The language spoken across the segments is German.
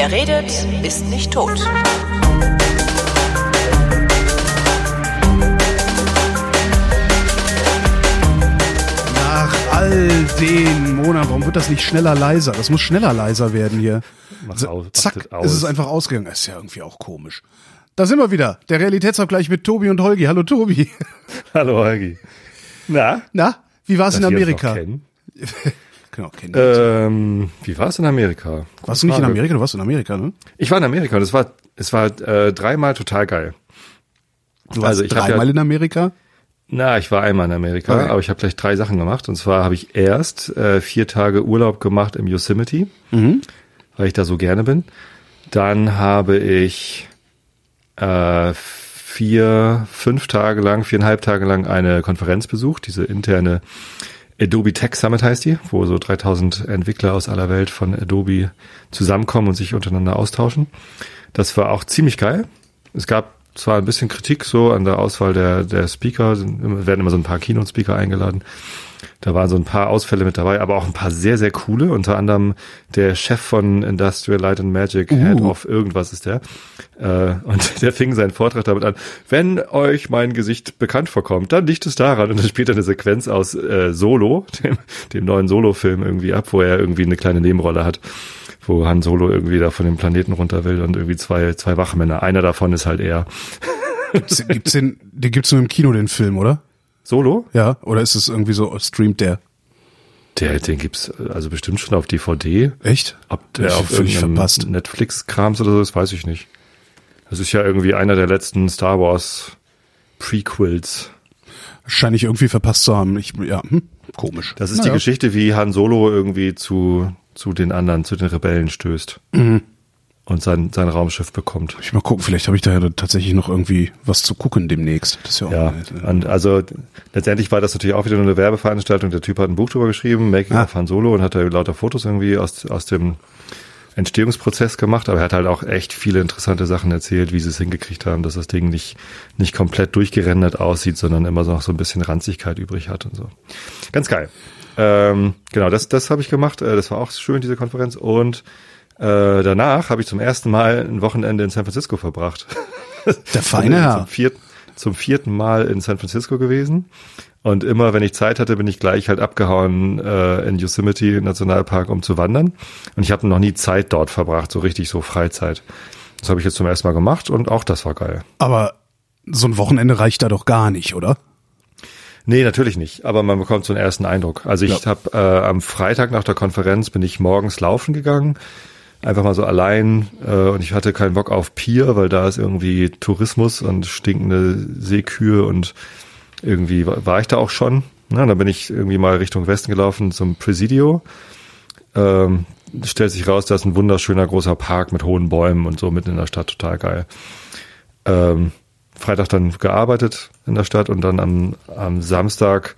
Wer redet, ist nicht tot. Nach all den Monaten, warum wird das nicht schneller leiser? Das muss schneller leiser werden hier. Mach aus, Zack, aus. ist es einfach ausgegangen. Das ist ja irgendwie auch komisch. Da sind wir wieder. Der Realitätsabgleich mit Tobi und Holgi. Hallo Tobi. Hallo Holgi. Na? Na, wie war es in Amerika? Genau, kennen. Ähm, wie war es in Amerika? warst du nicht in Frage. Amerika? Du warst in Amerika, ne? Ich war in Amerika und es war, es war äh, dreimal total geil. Du warst Also ich dreimal ja- in Amerika. Na, ich war einmal in Amerika, Okay. aber ich habe gleich drei Sachen gemacht. Und zwar habe ich erst äh, vier Tage Urlaub gemacht im Yosemite, weil ich da so gerne bin. Dann habe ich äh, vier, fünf Tage lang, viereinhalb Tage lang eine Konferenz besucht, diese interne Adobe Tech Summit heißt die, wo so 3000 Entwickler aus aller Welt von Adobe zusammenkommen und sich untereinander austauschen. Das war auch ziemlich geil. Es gab zwar ein bisschen Kritik so an der Auswahl der, der Speaker, werden immer so ein paar Keynote-Speaker eingeladen. Da waren so ein paar Ausfälle mit dabei, aber auch ein paar sehr, sehr coole. Unter anderem der Chef von Industrial Light and Magic, Head of irgendwas ist der. Äh, und der fing seinen Vortrag damit an, wenn euch mein Gesicht bekannt vorkommt, dann liegt es daran. Und dann spielt er eine Sequenz aus äh, Solo, dem, dem neuen Solo-Film irgendwie ab, wo er irgendwie eine kleine Nebenrolle hat, wo Han Solo irgendwie da von dem Planeten runter will und irgendwie zwei, zwei Wachmänner. Einer davon ist halt er. Gibt's, gibt's den, den gibt's nur im Kino, den Film, oder? Solo? Ja, oder ist es irgendwie so, streamt der? Der, den gibt's äh, also bestimmt schon auf DVD. Echt? Ob der Ich- auf irgendeinem. Netflix-Krams oder so ist, weiß ich nicht. Das ist ja irgendwie einer der letzten Star Wars Prequels. Wahrscheinlich irgendwie verpasst zu haben. Ich, ja, hm, komisch. Das ist Naja. die Geschichte, wie Han Solo irgendwie zu, zu den anderen, zu den Rebellen stößt. Mhm. Und sein, sein Raumschiff bekommt. Ich mal gucken, vielleicht habe ich da ja tatsächlich noch irgendwie was zu gucken demnächst. Das ist ja auch Ja, und also letztendlich war das natürlich auch wieder nur eine Werbeveranstaltung. Der Typ hat ein Buch drüber geschrieben, Making Ah. of Han Solo, und hat da lauter Fotos irgendwie aus, aus dem Entstehungsprozess gemacht. Aber er hat halt auch echt viele interessante Sachen erzählt, wie sie es hingekriegt haben, dass das Ding nicht, nicht komplett durchgerendert aussieht, sondern immer noch so ein bisschen Ranzigkeit übrig hat und so. Ganz geil. Ähm, genau, das, das habe ich gemacht. Äh, Das war auch schön, diese Konferenz. Und äh, danach habe ich zum ersten Mal ein Wochenende in San Francisco verbracht. der feine Zum Herr. vierten, zum vierten Mal in San Francisco gewesen. Und immer, wenn ich Zeit hatte, bin ich gleich halt abgehauen äh, in Yosemite Nationalpark, um zu wandern. Und ich habe noch nie Zeit dort verbracht, so richtig so Freizeit. Das habe ich jetzt zum ersten Mal gemacht und auch das war geil. Aber so ein Wochenende reicht da doch gar nicht, oder? Nee, natürlich nicht. Aber man bekommt so einen ersten Eindruck. Also ich Ja. habe äh, am Freitag nach der Konferenz bin ich morgens laufen gegangen. Einfach mal so allein äh, und ich hatte keinen Bock auf Pier, weil da ist irgendwie Tourismus und stinkende Seekühe und irgendwie war, war ich da auch schon. Na, dann bin ich irgendwie mal Richtung Westen gelaufen zum Presidio. Ähm, stellt sich raus, da ist ein wunderschöner großer Park mit hohen Bäumen und so mitten in der Stadt, total geil. Ähm, Freitag dann gearbeitet in der Stadt und dann am, am Samstag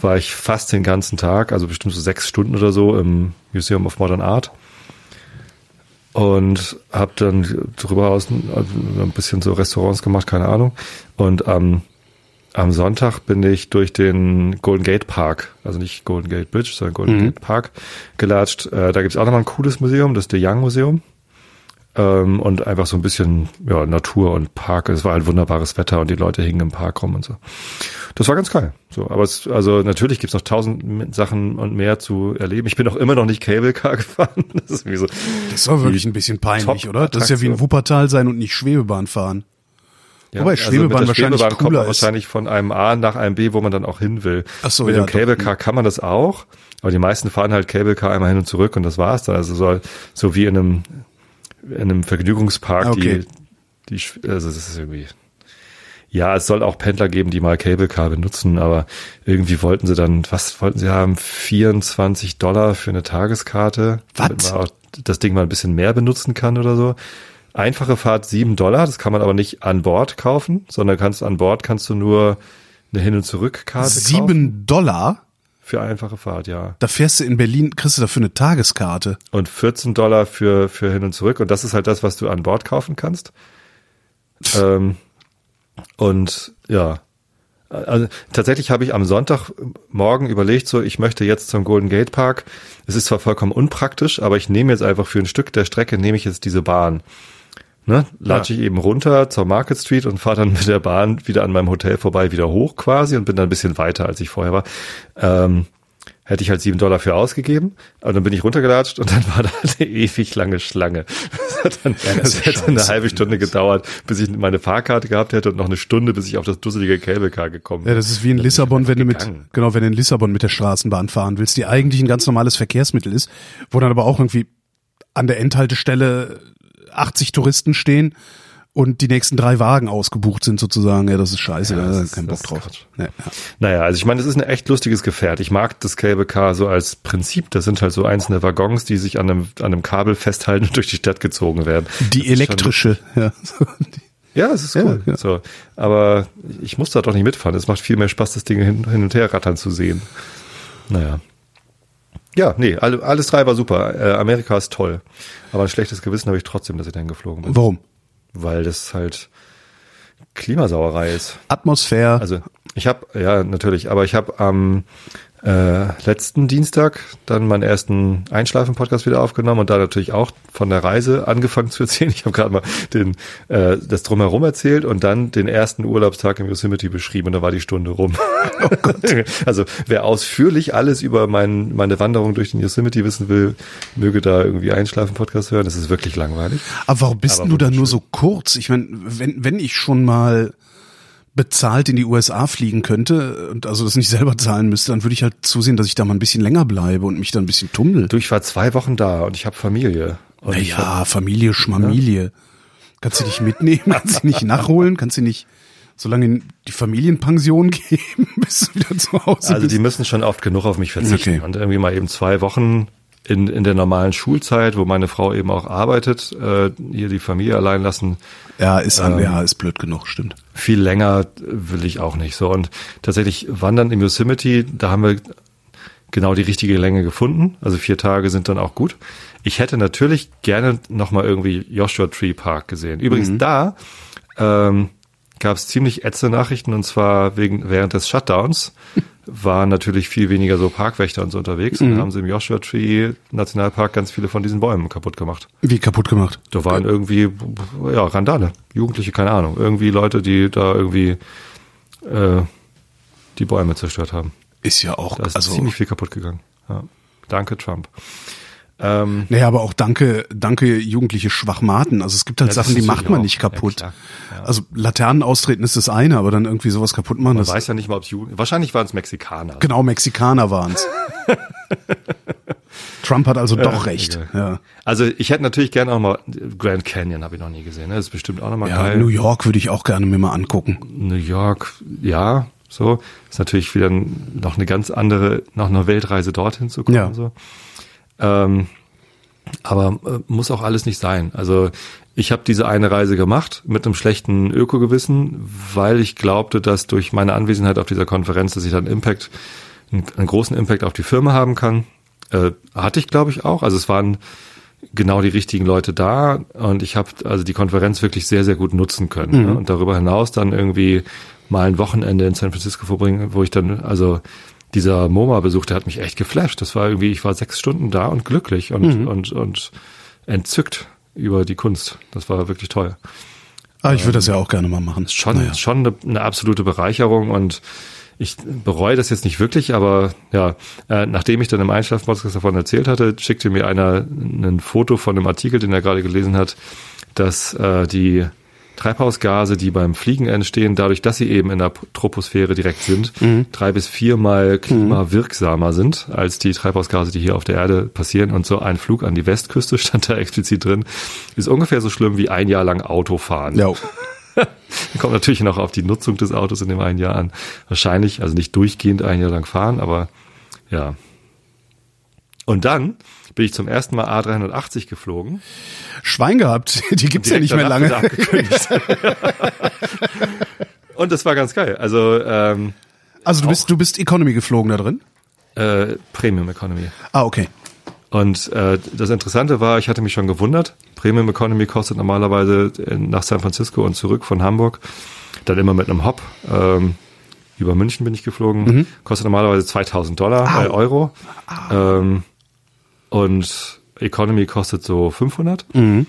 war ich fast den ganzen Tag, also bestimmt so sechs Stunden oder so im Museum of Modern Art und habe dann darüber aus ein bisschen so Restaurants gemacht, keine Ahnung. Und am am Sonntag bin ich durch den Golden Gate Park, also nicht Golden Gate Bridge, sondern Golden Gate Park gelatscht. Äh, da gibt's auch nochmal ein cooles Museum, das De Young Museum. Ähm, und einfach so ein bisschen ja, Natur und Park. Es war halt wunderbares Wetter und die Leute hingen im Park rum und so. Das war ganz geil. So, aber es, also natürlich gibt's noch tausend Sachen und mehr zu erleben. Ich bin auch immer noch nicht Cable Car gefahren. Das ist wie so. Das aber wirklich ein bisschen peinlich, oder? Das ist ja wie in Attraktion. Wuppertal sein und nicht Schwebebahn fahren. Ja, Wobei also Schwebebahn mit der wahrscheinlich Schwebebahn kommt man ist. wahrscheinlich von einem A nach einem B, wo man dann auch hin will. Ach so, mit ja, dem Cable. Car kann man das auch, aber die meisten fahren halt Cable Car einmal hin und zurück und das war's dann. Also so, so wie in einem in einem Vergnügungspark, Okay. die, die also das ist irgendwie ja, es soll auch Pendler geben, die mal Cable Car benutzen, aber irgendwie wollten sie dann, was wollten sie haben? 24 Dollar für eine Tageskarte, Was? das Ding mal ein bisschen mehr benutzen kann oder so. Einfache Fahrt 7 Dollar, das kann man aber nicht an Bord kaufen, sondern kannst an Bord kannst du nur eine Hin- und Zurückkarte kaufen. Sieben Dollar? Für einfache Fahrt, ja. Da fährst du in Berlin, kriegst du dafür eine Tageskarte. Und 14 Dollar für, für Hin und Zurück. Und das ist halt das, was du an Bord kaufen kannst. ähm, und ja, Also tatsächlich habe ich am Sonntagmorgen überlegt, so ich möchte jetzt zum Golden Gate Park. Es ist zwar vollkommen unpraktisch, aber ich nehme jetzt einfach für ein Stück der Strecke nehme ich jetzt diese Bahn. Ne, latsche ich eben runter zur Market Street und fahre dann mit der Bahn wieder an meinem Hotel vorbei, wieder hoch quasi und bin dann ein bisschen weiter, als ich vorher war. Ähm, hätte ich halt sieben Dollar für ausgegeben. Aber dann bin ich runtergelatscht und dann war da eine ewig lange Schlange. Das, hat dann, ja, das, das hätte eine halbe Stunde gedauert, bis ich meine Fahrkarte gehabt hätte und noch eine Stunde, bis ich auf das dusselige Cable gekommen bin. Ja, das ist wie in Lissabon, wenn du mit, genau, wenn du in Lissabon mit der Straßenbahn fahren willst, die eigentlich ein ganz normales Verkehrsmittel ist, wo dann aber auch irgendwie an der Endhaltestelle 80 Touristen stehen und die nächsten drei Wagen ausgebucht sind sozusagen. Ja, das ist scheiße, ja, da ist, kein Bock drauf. Ja, ja. Naja, also ich meine, es ist ein echt lustiges Gefährt. Ich mag das Cable Car so als Prinzip. Das sind halt so einzelne Waggons, die sich an einem, an einem Kabel festhalten und durch die Stadt gezogen werden. Die elektrische, ja. Ja, es ist cool. Ja, ja. So, aber ich muss da doch nicht mitfahren. Es macht viel mehr Spaß, das Ding hin, hin und her rattern zu sehen. Naja. Ja, nee, alles drei war super. Äh, Amerika ist toll. Aber ein schlechtes Gewissen habe ich trotzdem, dass ich dahin geflogen bin. Warum? weil das halt Klimasauerei ist. Atmosphäre. Also ich habe, ja natürlich, aber ich habe am äh, letzten Dienstag dann meinen ersten Einschlafen-Podcast wieder aufgenommen und da natürlich auch von der Reise angefangen zu erzählen. Ich habe gerade mal den, äh, das drumherum erzählt und dann den ersten Urlaubstag im Yosemite beschrieben und da war die Stunde rum. Oh also wer ausführlich alles über mein, meine Wanderung durch den Yosemite wissen will, möge da irgendwie Einschlafen-Podcast hören. Das ist wirklich langweilig. Aber warum bist Aber du da nur so kurz? Ich meine, wenn, wenn ich schon mal bezahlt in die USA fliegen könnte und also das nicht selber zahlen müsste, dann würde ich halt zusehen, dass ich da mal ein bisschen länger bleibe und mich da ein bisschen tummel. Du, ich war zwei Wochen da und ich habe Familie. Und naja, hab, Familie, Schmamilie. Ja. Kannst du dich mitnehmen? Kannst du nicht nachholen? Kannst du nicht so lange in die Familienpension geben, bis du wieder zu Hause Also bist? die müssen schon oft genug auf mich verzichten okay. und irgendwie mal eben zwei Wochen in, in der normalen Schulzeit, wo meine Frau eben auch arbeitet, äh, hier die Familie allein lassen. Ja, ist an, ähm, ja, ist blöd genug, stimmt. Viel länger will ich auch nicht so. Und tatsächlich wandern im Yosemite, da haben wir genau die richtige Länge gefunden. Also vier Tage sind dann auch gut. Ich hätte natürlich gerne nochmal irgendwie Joshua Tree Park gesehen. Übrigens mhm. da ähm, gab es ziemlich ätzende Nachrichten und zwar wegen während des Shutdowns waren natürlich viel weniger so Parkwächter und so unterwegs. Mhm. Und haben sie im Joshua Tree Nationalpark ganz viele von diesen Bäumen kaputt gemacht. Wie kaputt gemacht? Da waren irgendwie, ja, Randale. Jugendliche, keine Ahnung. Irgendwie Leute, die da irgendwie äh, die Bäume zerstört haben. Ist ja auch da ist also, ziemlich viel kaputt gegangen. Ja. Danke, Trump. Ähm, naja, aber auch danke, danke jugendliche Schwachmaten. Also es gibt halt ja, Sachen, die macht man nicht kaputt. Ja, ja. Also Laternen austreten ist das eine, aber dann irgendwie sowas kaputt machen. Man weiß ja nicht mal, ob es Jugend. Wahrscheinlich waren es Mexikaner. Genau, Mexikaner waren es. Trump hat also doch recht. Okay. Ja. Also ich hätte natürlich gerne auch mal Grand Canyon habe ich noch nie gesehen. Ne? Das ist bestimmt auch noch mal ja, geil. New York würde ich auch gerne mir mal angucken. New York, ja, so ist natürlich wieder noch eine ganz andere, noch eine Weltreise dorthin zu kommen. Ja. So. Ähm, aber äh, muss auch alles nicht sein. Also ich habe diese eine Reise gemacht mit einem schlechten Ökogewissen, weil ich glaubte, dass durch meine Anwesenheit auf dieser Konferenz, dass ich dann Impact, einen, einen großen Impact auf die Firma haben kann. Äh, hatte ich, glaube ich, auch. Also es waren genau die richtigen Leute da und ich habe also die Konferenz wirklich sehr, sehr gut nutzen können. Ne? Mhm. Ne? Und darüber hinaus dann irgendwie mal ein Wochenende in San Francisco verbringen, wo ich dann also dieser MoMA-Besuch, der hat mich echt geflasht. Das war irgendwie, ich war sechs Stunden da und glücklich und, mhm. und, und entzückt über die Kunst. Das war wirklich toll. Ah, ich würde das ja auch gerne mal machen. Schon, naja. schon eine, eine absolute Bereicherung und ich bereue das jetzt nicht wirklich, aber ja, äh, nachdem ich dann im Einschlafpodcast davon erzählt hatte, schickte mir einer ein Foto von einem Artikel, den er gerade gelesen hat, dass äh, die Treibhausgase, die beim Fliegen entstehen, dadurch, dass sie eben in der Troposphäre direkt sind, mhm. drei bis viermal klimawirksamer sind als die Treibhausgase, die hier auf der Erde passieren. Und so ein Flug an die Westküste stand da explizit drin, ist ungefähr so schlimm wie ein Jahr lang Autofahren. Ja. Kommt natürlich noch auf die Nutzung des Autos in dem einen Jahr an. Wahrscheinlich, also nicht durchgehend ein Jahr lang fahren, aber ja. Und dann bin ich zum ersten Mal A380 geflogen. Schwein gehabt, die gibt's ja nicht mehr lange. Und das war ganz geil. Also, ähm, also du bist, du bist Economy geflogen da drin? Äh, Premium Economy. Ah, okay. Und äh, das Interessante war, ich hatte mich schon gewundert. Premium Economy kostet normalerweise nach San Francisco und zurück von Hamburg dann immer mit einem Hop ähm, über München bin ich geflogen. Mhm. Kostet normalerweise 2000 Dollar, äh, Euro. Ähm, und Economy kostet so 500, mhm.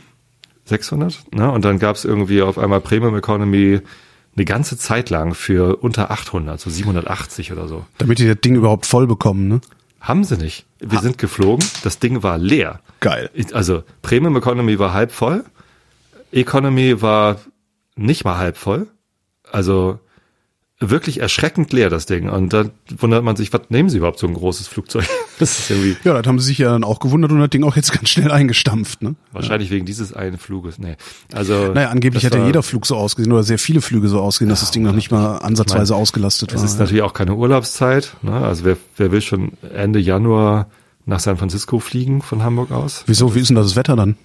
600. Ne? Und dann gab es irgendwie auf einmal Premium Economy eine ganze Zeit lang für unter 800, so 780 oder so. Damit die das Ding überhaupt voll bekommen, ne? Haben sie nicht. Wir ha. sind geflogen, das Ding war leer. Geil. Also Premium Economy war halb voll, Economy war nicht mal halb voll. Also wirklich erschreckend leer, das Ding. Und dann wundert man sich, was nehmen sie überhaupt so ein großes Flugzeug? Das ist irgendwie. Ja, das haben sie sich ja dann auch gewundert und das Ding auch jetzt ganz schnell eingestampft, ne? Wahrscheinlich ja. wegen dieses einen Fluges. Nee. Also. Naja, angeblich hat ja jeder Flug so ausgesehen oder sehr viele Flüge so ausgesehen, ja, dass das Ding noch nicht mal ansatzweise ich mein, ausgelastet war. Es ist ja. natürlich auch keine Urlaubszeit, ne? Also wer, wer will schon Ende Januar nach San Francisco fliegen von Hamburg aus? Wieso? Wie ist denn das Wetter dann?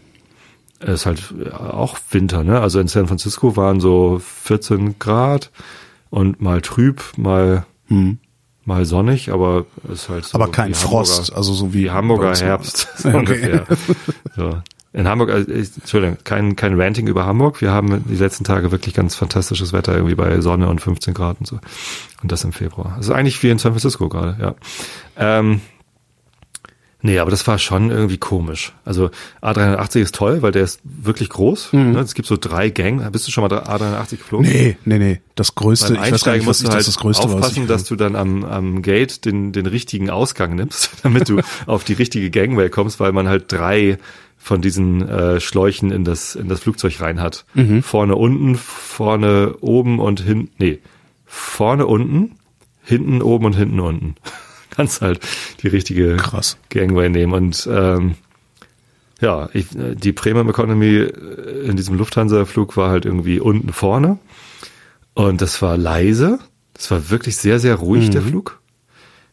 Es ist halt auch Winter, ne? Also in San Francisco waren so 14 Grad und mal trüb, mal hm. mal sonnig, aber es ist halt so. Aber kein Frost, also so wie Hamburger Herbst so okay. ungefähr. so. In Hamburg, also Entschuldigung, kein, kein Ranting über Hamburg. Wir haben die letzten Tage wirklich ganz fantastisches Wetter, irgendwie bei Sonne und 15 Grad und so. Und das im Februar. Also eigentlich wie in San Francisco gerade, ja. Ähm, Nee, aber das war schon irgendwie komisch. Also A380 ist toll, weil der ist wirklich groß. Mhm. Ne? Es gibt so drei Gang. Bist du schon mal A380 geflogen? Nee, nee, nee. Das größte, Beim Einsteigen ich musst du halt das größte aufpassen, dass du dann am, am Gate den, den richtigen Ausgang nimmst, damit du auf die richtige Gangway kommst, weil man halt drei von diesen äh, Schläuchen in das, in das Flugzeug rein hat. Mhm. Vorne unten, vorne oben und hinten, nee, vorne unten, hinten oben und hinten unten kannst halt die richtige Krass. Gangway nehmen. Und ähm, ja, ich, die Premium Economy in diesem Lufthansa-Flug war halt irgendwie unten vorne. Und das war leise. Das war wirklich sehr, sehr ruhig, mhm. der Flug.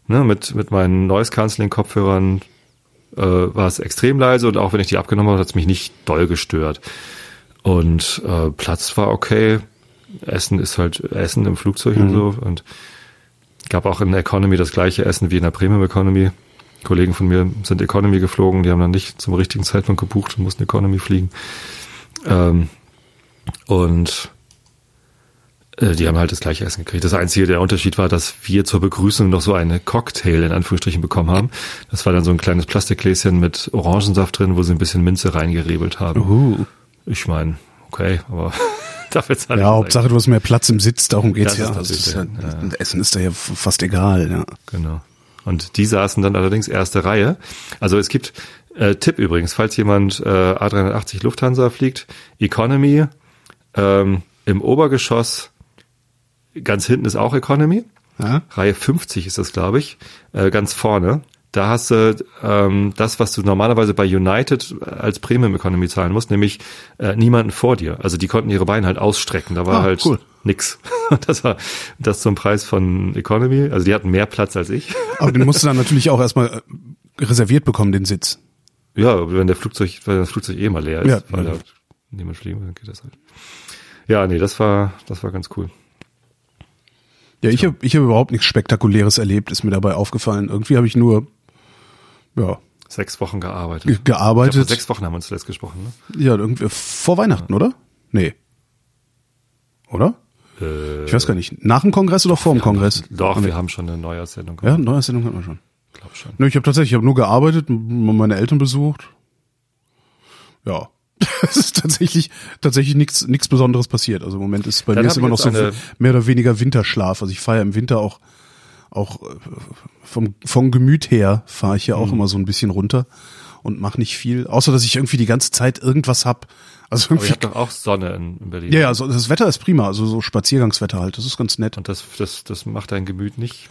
Ne, mit, mit meinen Noise-Canceling-Kopfhörern äh, war es extrem leise und auch wenn ich die abgenommen habe, hat es mich nicht doll gestört. Und äh, Platz war okay. Essen ist halt Essen im Flugzeug mhm. und so. Und Gab auch in der Economy das gleiche Essen wie in der Premium Economy. Kollegen von mir sind Economy geflogen, die haben dann nicht zum richtigen Zeitpunkt gebucht und mussten Economy fliegen. Ähm, und äh, die haben halt das gleiche Essen gekriegt. Das einzige, der Unterschied war, dass wir zur Begrüßung noch so eine Cocktail in Anführungsstrichen bekommen haben. Das war dann so ein kleines Plastikgläschen mit Orangensaft drin, wo sie ein bisschen Minze reingerebelt haben. Uh. Ich meine, okay, aber dafür zahle Ja, Hauptsache du hast mehr Platz im Sitz, darum geht's das ja. Ist ja, ja. Essen ist da ja fast egal, ja. Genau. Und die saßen dann allerdings erste Reihe. Also es gibt äh, Tipp übrigens, falls jemand äh, A380 Lufthansa fliegt, Economy ähm, im Obergeschoss, ganz hinten ist auch Economy. Ja? Reihe 50 ist das, glaube ich, äh, ganz vorne da hast du ähm, das, was du normalerweise bei United als Premium Economy zahlen musst, nämlich äh, niemanden vor dir. Also die konnten ihre Beine halt ausstrecken, da war ah, halt cool. nix. das war das zum Preis von Economy. Also die hatten mehr Platz als ich. Aber den musst du dann natürlich auch erstmal äh, reserviert bekommen, den Sitz. Ja, wenn der Flugzeug, weil das Flugzeug eh mal leer ist, ja, weil ja. da niemand fliegen will, dann geht das halt. Ja, nee, das war, das war ganz cool. Ja, ich habe ich hab überhaupt nichts Spektakuläres erlebt, ist mir dabei aufgefallen. Irgendwie habe ich nur ja. Sechs Wochen gearbeitet. Gearbeitet. Glaub, vor sechs Wochen haben wir uns zuletzt gesprochen, ne? Ja, irgendwie vor Weihnachten, ja. oder? Nee. Oder? Äh, ich weiß gar nicht. Nach dem Kongress oder vor dem Kongress? Haben, doch, wir haben schon eine Neujahrssendung gehabt. Ja, Neujahrssendung hatten wir schon. Glaub schon. Nee, ich habe tatsächlich, ich habe nur gearbeitet, meine Eltern besucht. Ja. Es ist tatsächlich tatsächlich nichts nichts Besonderes passiert. Also im Moment ist bei Dann mir ist immer noch so mehr oder weniger Winterschlaf. Also ich feiere im Winter auch auch äh, vom, vom Gemüt her fahre ich ja auch mhm. immer so ein bisschen runter und mache nicht viel, außer dass ich irgendwie die ganze Zeit irgendwas hab. Also irgendwie, Aber ihr doch auch Sonne in Berlin. Ja, ja, also das Wetter ist prima, also so Spaziergangswetter halt, das ist ganz nett. Und das, das, das macht dein Gemüt nicht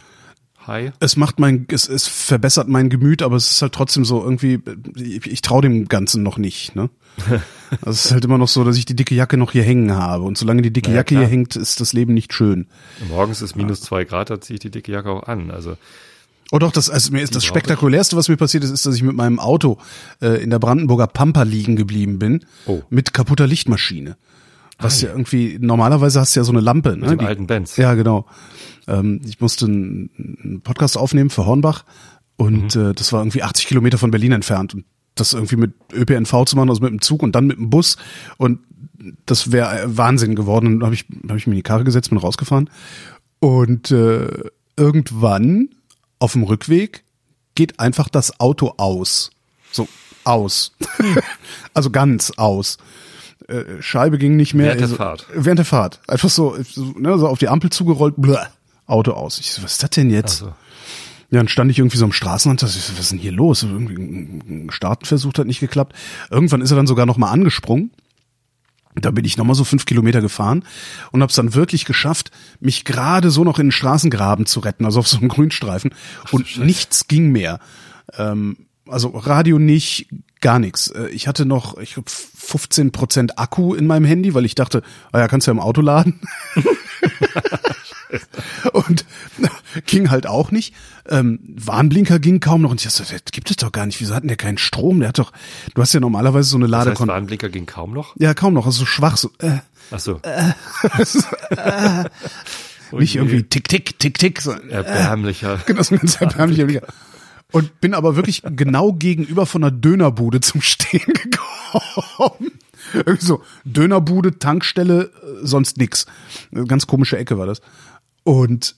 high? Es macht mein, es, es verbessert mein Gemüt, aber es ist halt trotzdem so irgendwie, ich, ich traue dem Ganzen noch nicht, ne? Also es ist halt immer noch so, dass ich die dicke Jacke noch hier hängen habe. Und solange die dicke naja, Jacke klar. hier hängt, ist das Leben nicht schön. Morgens ist minus zwei Grad, da ziehe ich die dicke Jacke auch an. Also Oh doch, das, also mir ist das spektakulärste, was mir passiert ist, ist, dass ich mit meinem Auto äh, in der Brandenburger Pampa liegen geblieben bin oh. mit kaputter Lichtmaschine. Was ja. irgendwie, normalerweise hast du ja so eine Lampe. Ne? Mit dem Die, alten Benz. Ja, genau. Ähm, ich musste einen Podcast aufnehmen für Hornbach und mhm. äh, das war irgendwie 80 Kilometer von Berlin entfernt. Und das irgendwie mit ÖPNV zu machen, also mit dem Zug und dann mit dem Bus und das wäre Wahnsinn geworden. Und dann habe ich, hab ich mir in die Karre gesetzt, bin rausgefahren Und äh, irgendwann auf dem Rückweg geht einfach das Auto aus. So aus. also ganz aus. Äh, Scheibe ging nicht mehr. Während der also, Fahrt. Während der Fahrt. Einfach so, so, ne, so auf die Ampel zugerollt, bleh, Auto aus. Ich so, was ist das denn jetzt? so. Ja, dann stand ich irgendwie so am Straßenrand, ich so, was ist denn hier los? Irgendwie ein Startenversuch hat nicht geklappt. Irgendwann ist er dann sogar nochmal angesprungen. Da bin ich nochmal so fünf Kilometer gefahren und habe es dann wirklich geschafft, mich gerade so noch in den Straßengraben zu retten, also auf so einem Grünstreifen. und nichts ging mehr. Ähm, also Radio nicht, gar nichts. Äh, Ich hatte noch, ich glaube, 15 Prozent Akku in meinem Handy, weil ich dachte, ah ja, kannst du ja im Auto laden. und ging halt auch nicht. Ähm, Warnblinker ging kaum noch. Und ich dachte, das gibt es doch gar nicht. Wieso hatten der keinen Strom? Der hat doch, du hast ja normalerweise so eine Das heißt, Ladekon... Warnblinker ging kaum noch. ja, kaum noch, also so schwach, so, äh, Ach so. nicht irgendwie tick, tick, tick, tick. So, Erbärmlicher. Genau, so ein ganz erbärmlicher. Und bin aber wirklich genau gegenüber von einer Dönerbude zum Stehen gekommen. Irgendwie so, Dönerbude, Tankstelle, äh, sonst nix. Eine ganz komische Ecke war das. Und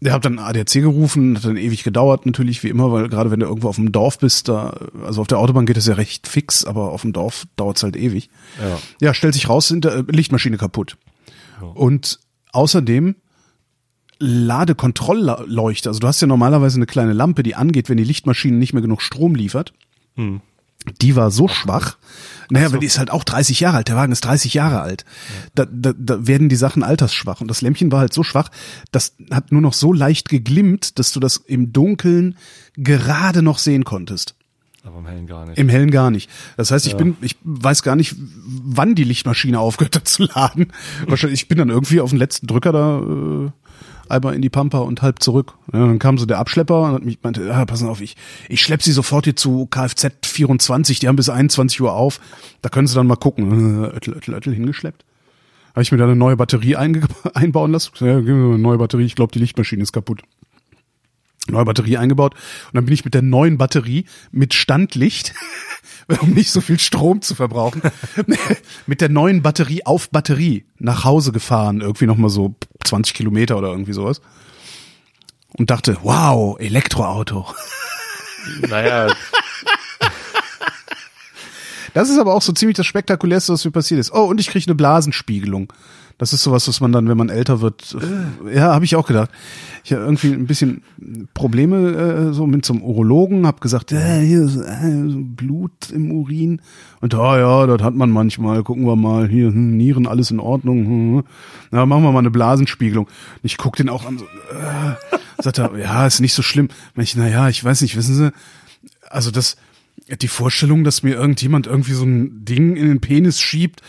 der hat dann ADAC gerufen, hat dann ewig gedauert, natürlich, wie immer, weil gerade wenn du irgendwo auf dem Dorf bist, da, also auf der Autobahn geht das ja recht fix, aber auf dem Dorf dauert's halt ewig. Ja. Ja, stellt sich raus, sind der Lichtmaschine kaputt. Und außerdem Ladekontrollleuchte. Also du hast ja normalerweise eine kleine Lampe, die angeht, wenn die Lichtmaschine nicht mehr genug Strom liefert. Die war so schwach. Naja, aber die ist halt auch 30 Jahre alt. Der Wagen ist 30 Jahre alt. Da, da, da werden die Sachen altersschwach. Und das Lämpchen war halt so schwach, das hat nur noch so leicht geglimmt, dass du das im Dunkeln gerade noch sehen konntest. Aber im Hellen gar nicht. Im Hellen gar nicht. Das heißt, ich bin, ich weiß gar nicht, wann die Lichtmaschine aufgehört hat zu laden. Wahrscheinlich, ich bin dann irgendwie auf den letzten Drücker da äh, einmal in die Pampa und halb zurück. Ja, dann kam so der Abschlepper und hat mich meinte, ja, passen auf, ich, ich schlepp sie sofort hier zu Kfz 24, die haben bis 21 Uhr auf. Da können sie dann mal gucken. Öttel, Öttel, Öttel hingeschleppt. Habe ich mir da eine neue Batterie einbauen lassen. Ja, gib mir eine neue Batterie, ich glaube, die Lichtmaschine ist kaputt neue Batterie eingebaut und dann bin ich mit der neuen Batterie mit Standlicht, um nicht so viel Strom zu verbrauchen, mit der neuen Batterie auf Batterie nach Hause gefahren, irgendwie nochmal so 20 Kilometer oder irgendwie sowas. Und dachte, wow, Elektroauto. Naja, Das ist aber auch so ziemlich das Spektakulärste, was mir passiert ist. Oh, und ich kriege eine Blasenspiegelung. Das ist sowas, was man dann, wenn man älter wird, äh, ja, habe ich auch gedacht. Ich habe irgendwie ein bisschen Probleme äh, so mit zum Urologen, habe gesagt, äh, hier ist äh, so Blut im Urin und ah ja, das hat man manchmal. Gucken wir mal, hier hm, Nieren, alles in Ordnung. Hm. Na, machen wir mal eine Blasenspiegelung. Und ich guck den auch an, so, äh, sagt er, ja, ist nicht so schlimm. Ich, na ja, ich weiß nicht, wissen Sie, also das die Vorstellung, dass mir irgendjemand irgendwie so ein Ding in den Penis schiebt,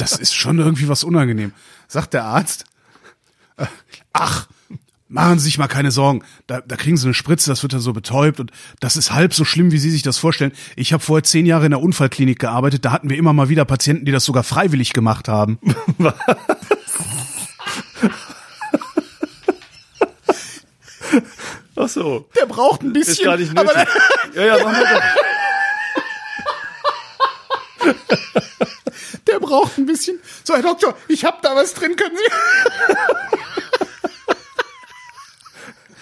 das ist schon irgendwie was unangenehm. Sagt der Arzt, äh, ach, machen Sie sich mal keine Sorgen, da, da kriegen Sie eine Spritze, das wird dann so betäubt und das ist halb so schlimm, wie Sie sich das vorstellen. Ich habe vorher zehn Jahre in der Unfallklinik gearbeitet, da hatten wir immer mal wieder Patienten, die das sogar freiwillig gemacht haben. ach so. Der braucht ein bisschen. Ist gar nicht aber nötig. Ja, ja, mach mal doch. Braucht ein bisschen. So, Herr Doktor, ich hab da was drin, können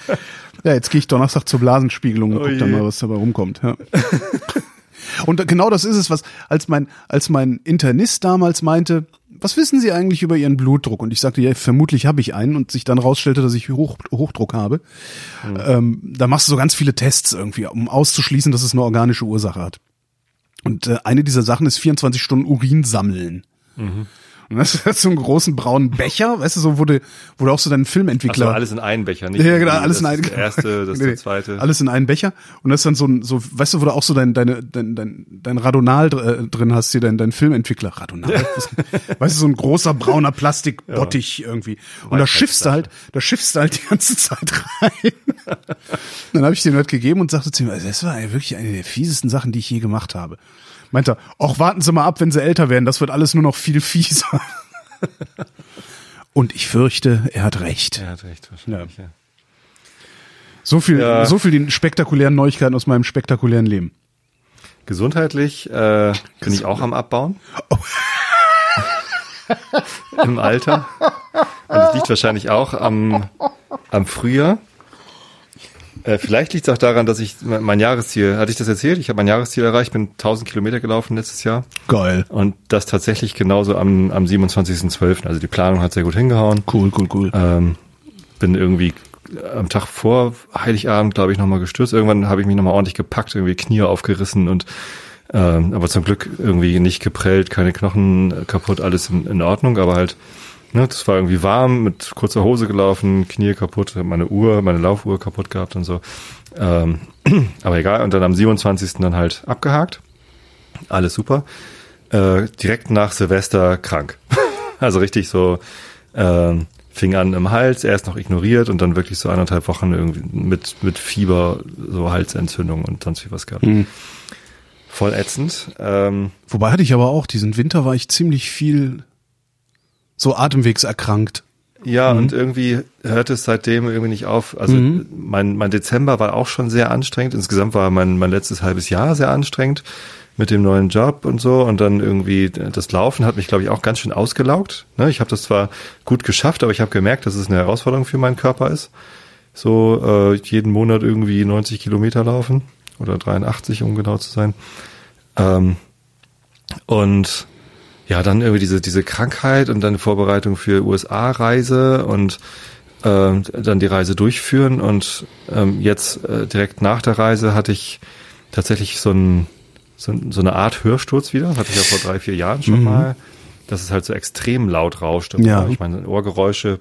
Sie. ja, jetzt gehe ich Donnerstag zur Blasenspiegelung und Oh guck dann mal, was dabei rumkommt. Ja. und genau das ist es, was als mein als mein Internist damals meinte, was wissen Sie eigentlich über Ihren Blutdruck? Und ich sagte, ja, vermutlich habe ich einen und sich dann rausstellte, dass ich Hoch, Hochdruck habe. Ähm, da machst du so ganz viele Tests irgendwie, um auszuschließen, dass es eine organische Ursache hat. Und äh, eine dieser Sachen ist 24 Stunden Urin sammeln. Und das hat so einen großen braunen Becher, weißt du, so wurde, wurde auch so dein Filmentwickler. alles in einen Becher, nicht ja, genau, alles in das einen. ist Der erste, das ist Nee, der zweite. Alles in einen Becher. Und das ist dann so ein, so, weißt du, wo du auch so dein, deine, dein, dein, dein Radonal äh, drin hast, hier dein, dein Filmentwickler. Radonal. Das- weißt du, so ein großer brauner Plastikbottich irgendwie. Und da schiffst du halt, da schiffst du halt die ganze Zeit rein. dann habe ich den halt gegeben und sagte zu ihm, also das war wirklich eine der fiesesten Sachen, die ich je gemacht habe. Meint er, auch warten Sie mal ab, wenn Sie älter werden, das wird alles nur noch viel fieser. und ich fürchte, er hat recht. Er hat recht, wahrscheinlich, ja. So viel, Ja. so viel die spektakulären Neuigkeiten aus meinem spektakulären Leben. Gesundheitlich äh, bin ich auch am Abbauen. Im Alter. das liegt wahrscheinlich auch am, am Frühjahr. Äh, vielleicht liegt es auch daran, dass ich mein, Jahresziel, hatte ich das erzählt? Ich habe mein Jahresziel erreicht, bin 1000 Kilometer gelaufen letztes Jahr. Geil. Und das tatsächlich genauso am, am 27.12. Also die Planung hat sehr gut hingehauen. Cool, cool, cool. Ähm, bin irgendwie am Tag vor Heiligabend, glaube ich, nochmal gestürzt. Irgendwann habe ich mich nochmal ordentlich gepackt, irgendwie Knie aufgerissen und ähm, aber zum Glück irgendwie nicht geprellt, keine Knochen kaputt, alles in, in Ordnung, aber halt, ne, das war irgendwie warm, mit kurzer Hose gelaufen, Knie kaputt, meine Uhr, meine Laufuhr kaputt gehabt und so. Ähm, aber egal, und dann am 27. dann halt abgehakt. Alles super. Äh, direkt nach Silvester krank. also richtig so, ähm, fing an im Hals, erst noch ignoriert und dann wirklich so anderthalb Wochen irgendwie mit, mit Fieber, so Halsentzündung und sonst wie was gehabt. Mhm. Voll ätzend. Ähm, Wobei hatte ich aber auch, diesen Winter war ich ziemlich viel so atemwegserkrankt. Ja, mhm. und irgendwie hört es seitdem irgendwie nicht auf. Also mhm. mein, mein Dezember war auch schon sehr anstrengend. Insgesamt war mein, mein letztes halbes Jahr sehr anstrengend mit dem neuen Job und so. Und dann irgendwie das Laufen hat mich, glaube ich, auch ganz schön ausgelaugt. Ne? Ich habe das zwar gut geschafft, aber ich habe gemerkt, dass es eine Herausforderung für meinen Körper ist. So äh, jeden Monat irgendwie 90 Kilometer laufen oder 83, um genau zu sein. Ähm, und ja, dann irgendwie diese, diese Krankheit und dann Vorbereitung für USA-Reise und äh, dann die Reise durchführen. Und ähm, jetzt äh, direkt nach der Reise hatte ich tatsächlich so, ein, so, so eine Art Hörsturz wieder. Hatte ich ja vor drei, vier Jahren schon mhm. mal. Dass es halt so extrem laut rauscht. Ja. Ich meine, Ohrgeräusche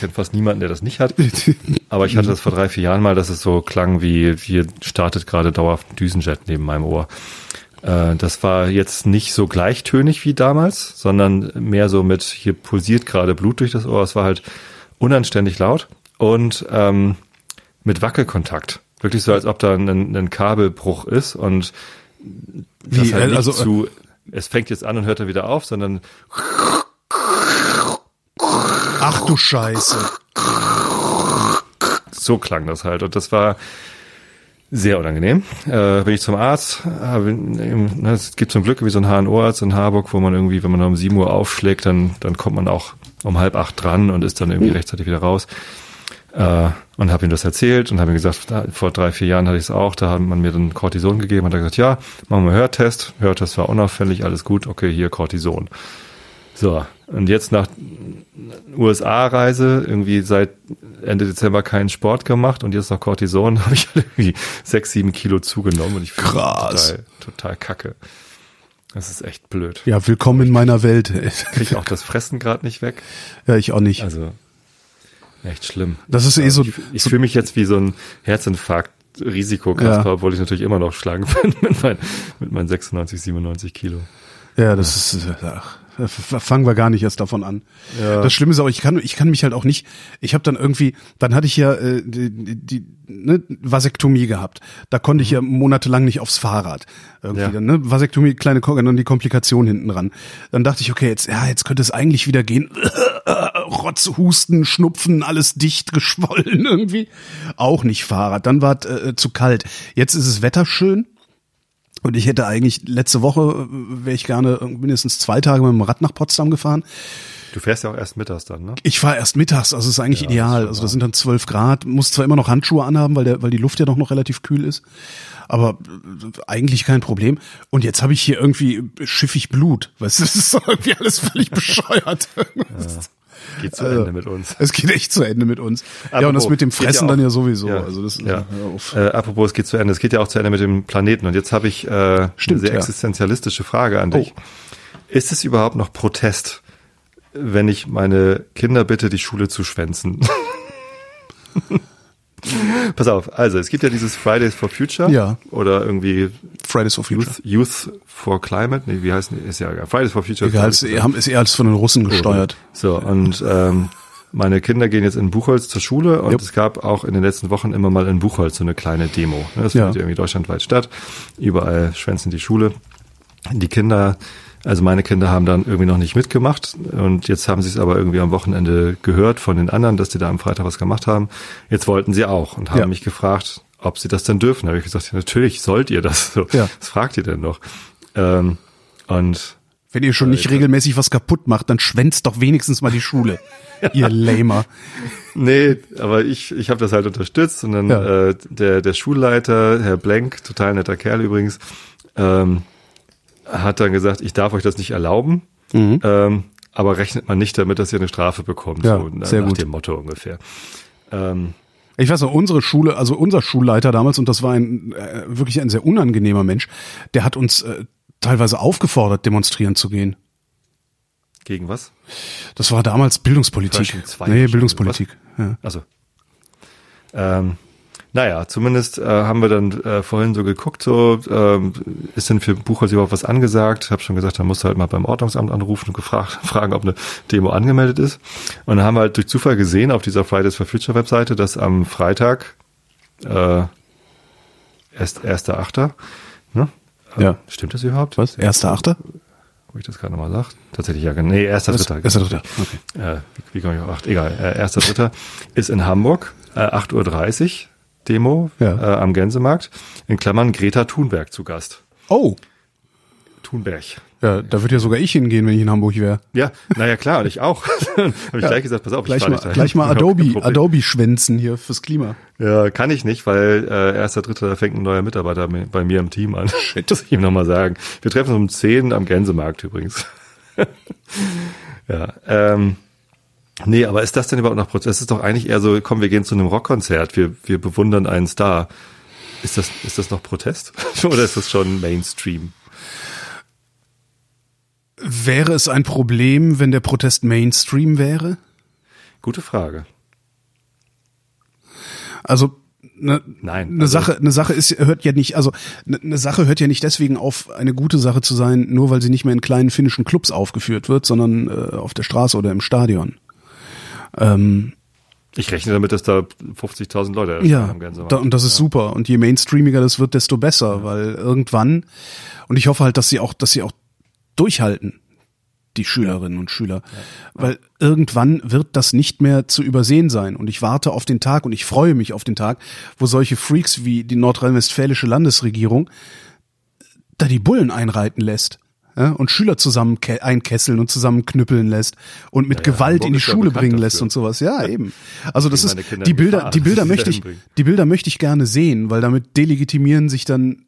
kennt fast niemanden, der das nicht hat. Aber ich hatte das vor drei, vier Jahren mal, dass es so klang wie, hier startet gerade dauerhaft ein Düsenjet neben meinem Ohr. Äh, das war jetzt nicht so gleichtönig wie damals, sondern mehr so mit, hier pulsiert gerade Blut durch das Ohr. Es war halt unanständig laut und ähm, mit Wackelkontakt. Wirklich so, als ob da ein, ein Kabelbruch ist und das wie, halt also, zu, es fängt jetzt an und hört dann wieder auf, sondern Ach du Scheiße. So klang das halt und das war sehr unangenehm. Äh, bin ich zum Arzt, habe, ne, es gibt zum Glück wie so ein HNO-Arzt in Harburg, wo man irgendwie, wenn man um 7 Uhr aufschlägt, dann, dann kommt man auch um halb acht dran und ist dann irgendwie mhm. rechtzeitig wieder raus. Äh, und habe ihm das erzählt und habe ihm gesagt, vor drei, vier Jahren hatte ich es auch, da hat man mir dann Cortison gegeben und er gesagt, ja, machen wir Hörtest. Hörtest war unauffällig, alles gut, okay, hier Cortison. So, und jetzt nach USA-Reise, irgendwie seit Ende Dezember keinen Sport gemacht und jetzt noch Cortison, habe ich halt irgendwie sechs, sieben Kilo zugenommen und ich finde total, total kacke. Das ist echt blöd. Ja, willkommen in meiner Welt. Krieg auch das Fressen gerade nicht weg. Ja, ich auch nicht. Also echt schlimm. Das ist eh so. Ich, ich so fühle mich jetzt wie so ein Herzinfarkt. Risikokasper, ja. obwohl ich natürlich immer noch schlagen bin mit, mein, mit meinen 96, 97 Kilo. Ja, das ist, ach, fangen wir gar nicht erst davon an. Ja. Das Schlimme ist auch, ich kann, ich kann mich halt auch nicht, ich habe dann irgendwie, dann hatte ich ja äh, die, die ne, Vasektomie gehabt. Da konnte ich ja monatelang nicht aufs Fahrrad. Irgendwie ja. dann, ne? Vasektomie, kleine Korken und die Komplikation hinten dran. Dann dachte ich, okay, jetzt, ja, jetzt könnte es eigentlich wieder gehen. Rotz, Husten, Schnupfen, alles dicht geschwollen irgendwie. Auch nicht Fahrrad. Dann war es äh, zu kalt. Jetzt ist es Wetter schön. Und ich hätte eigentlich letzte Woche wäre ich gerne mindestens zwei Tage mit dem Rad nach Potsdam gefahren. Du fährst ja auch erst mittags dann, ne? Ich fahre erst mittags, also ist eigentlich ja, ideal. Ist also das sind dann zwölf Grad, muss zwar immer noch Handschuhe anhaben, weil der, weil die Luft ja doch noch relativ kühl ist, aber äh, eigentlich kein Problem. Und jetzt habe ich hier irgendwie schiffig Blut, weißt du, das ist irgendwie alles völlig bescheuert. Ja. Geht zu also, Ende mit uns. Es geht echt zu Ende mit uns. Apropos, ja, und das mit dem Fressen ja dann ja sowieso. Ja, also das, ja. Äh, apropos, es geht zu Ende. Es geht ja auch zu Ende mit dem Planeten. Und jetzt habe ich äh, Stimmt, eine sehr existenzialistische Frage an dich. Oh. Ist es überhaupt noch Protest, wenn ich meine Kinder bitte, die Schule zu schwänzen? Pass auf, also es gibt ja dieses Fridays for Future ja. oder irgendwie Fridays for Future. Youth, Youth for Climate, nee, wie heißt Ist ja egal. Fridays for Future. Egal, ist eher, ist eher als von den Russen gesteuert. So, und ähm, meine Kinder gehen jetzt in Buchholz zur Schule und yep. es gab auch in den letzten Wochen immer mal in Buchholz so eine kleine Demo. Das findet ja. irgendwie deutschlandweit statt. Überall schwänzen die Schule. Die Kinder also meine Kinder haben dann irgendwie noch nicht mitgemacht und jetzt haben sie es aber irgendwie am Wochenende gehört von den anderen, dass die da am Freitag was gemacht haben. Jetzt wollten sie auch und haben ja. mich gefragt, ob sie das denn dürfen. Da habe ich gesagt, ja, natürlich sollt ihr das. So, ja. Was fragt ihr denn noch? Ähm, und Wenn ihr schon nicht regelmäßig was kaputt macht, dann schwänzt doch wenigstens mal die Schule. ihr Lamer. Nee, aber ich, ich habe das halt unterstützt und dann ja. äh, der, der Schulleiter, Herr Blank, total netter Kerl übrigens, ähm, hat dann gesagt, ich darf euch das nicht erlauben, mhm. ähm, aber rechnet man nicht damit, dass ihr eine Strafe bekommt. Ja, so, sehr nach gut. dem Motto ungefähr. Ähm, ich weiß noch, unsere Schule, also unser Schulleiter damals, und das war ein äh, wirklich ein sehr unangenehmer Mensch, der hat uns äh, teilweise aufgefordert, demonstrieren zu gehen. Gegen was? Das war damals Bildungspolitik. Nee, Bildungspolitik. Ja. Also. Ähm, naja, zumindest äh, haben wir dann äh, vorhin so geguckt, so ähm, ist denn für Buchholz überhaupt was angesagt? Hab schon gesagt, da musst du halt mal beim Ordnungsamt anrufen und gefragt, fragen, ob eine Demo angemeldet ist. Und dann haben wir halt durch Zufall gesehen auf dieser Fridays for Future Webseite, dass am Freitag äh, erst 1.8. Ne? Ja. Stimmt das überhaupt? Was? Erster Achter? Wo ich das gerade nochmal sage. Tatsächlich ja. Nee, erster Dritter. Erster Dritter. Okay. Äh, wie, wie komme ich auf acht? Egal. Äh, erster Dritter ist in Hamburg, äh, 8.30 Uhr Demo ja. äh, am Gänsemarkt. In Klammern Greta Thunberg zu Gast. Oh. Thunberg. Ja, da würde ja sogar ich hingehen, wenn ich in Hamburg wäre. Ja, naja klar, und ich auch. Habe ich ja. gleich gesagt, pass auf, gleich ich mal, nicht gleich mal Adobe, Adobe schwänzen hier fürs Klima. Ja, kann ich nicht, weil äh, erster, dritter, da fängt ein neuer Mitarbeiter bei mir im Team an. Shit. Das ich ihm nochmal sagen. Wir treffen uns um 10 am Gänsemarkt übrigens. ja, ähm, Nee, aber ist das denn überhaupt noch Prozess? Das ist doch eigentlich eher so, komm, wir gehen zu einem Rockkonzert, wir, wir bewundern einen Star. Ist das, ist das noch Protest? Oder ist das schon Mainstream? Wäre es ein Problem, wenn der Protest Mainstream wäre? Gute Frage. Also ne, Nein, eine also Sache, eine Sache ist hört ja nicht, also eine, eine Sache hört ja nicht deswegen auf, eine gute Sache zu sein, nur weil sie nicht mehr in kleinen finnischen Clubs aufgeführt wird, sondern äh, auf der Straße oder im Stadion. Ähm, ich rechne damit, dass da 50.000 Leute ja, da, und das ist ja. super. Und je mainstreamiger das wird, desto besser, ja. weil irgendwann und ich hoffe halt, dass sie auch, dass sie auch durchhalten, die Schülerinnen und Schüler, ja. weil irgendwann wird das nicht mehr zu übersehen sein. Und ich warte auf den Tag und ich freue mich auf den Tag, wo solche Freaks wie die nordrhein-westfälische Landesregierung da die Bullen einreiten lässt ja, und Schüler zusammen einkesseln und zusammenknüppeln lässt und mit ja, Gewalt in die Schule bringen lässt dafür. und sowas. Ja, eben. Also das ist die Bilder, die Bilder möchte ich, die Bilder möchte ich gerne sehen, weil damit delegitimieren sich dann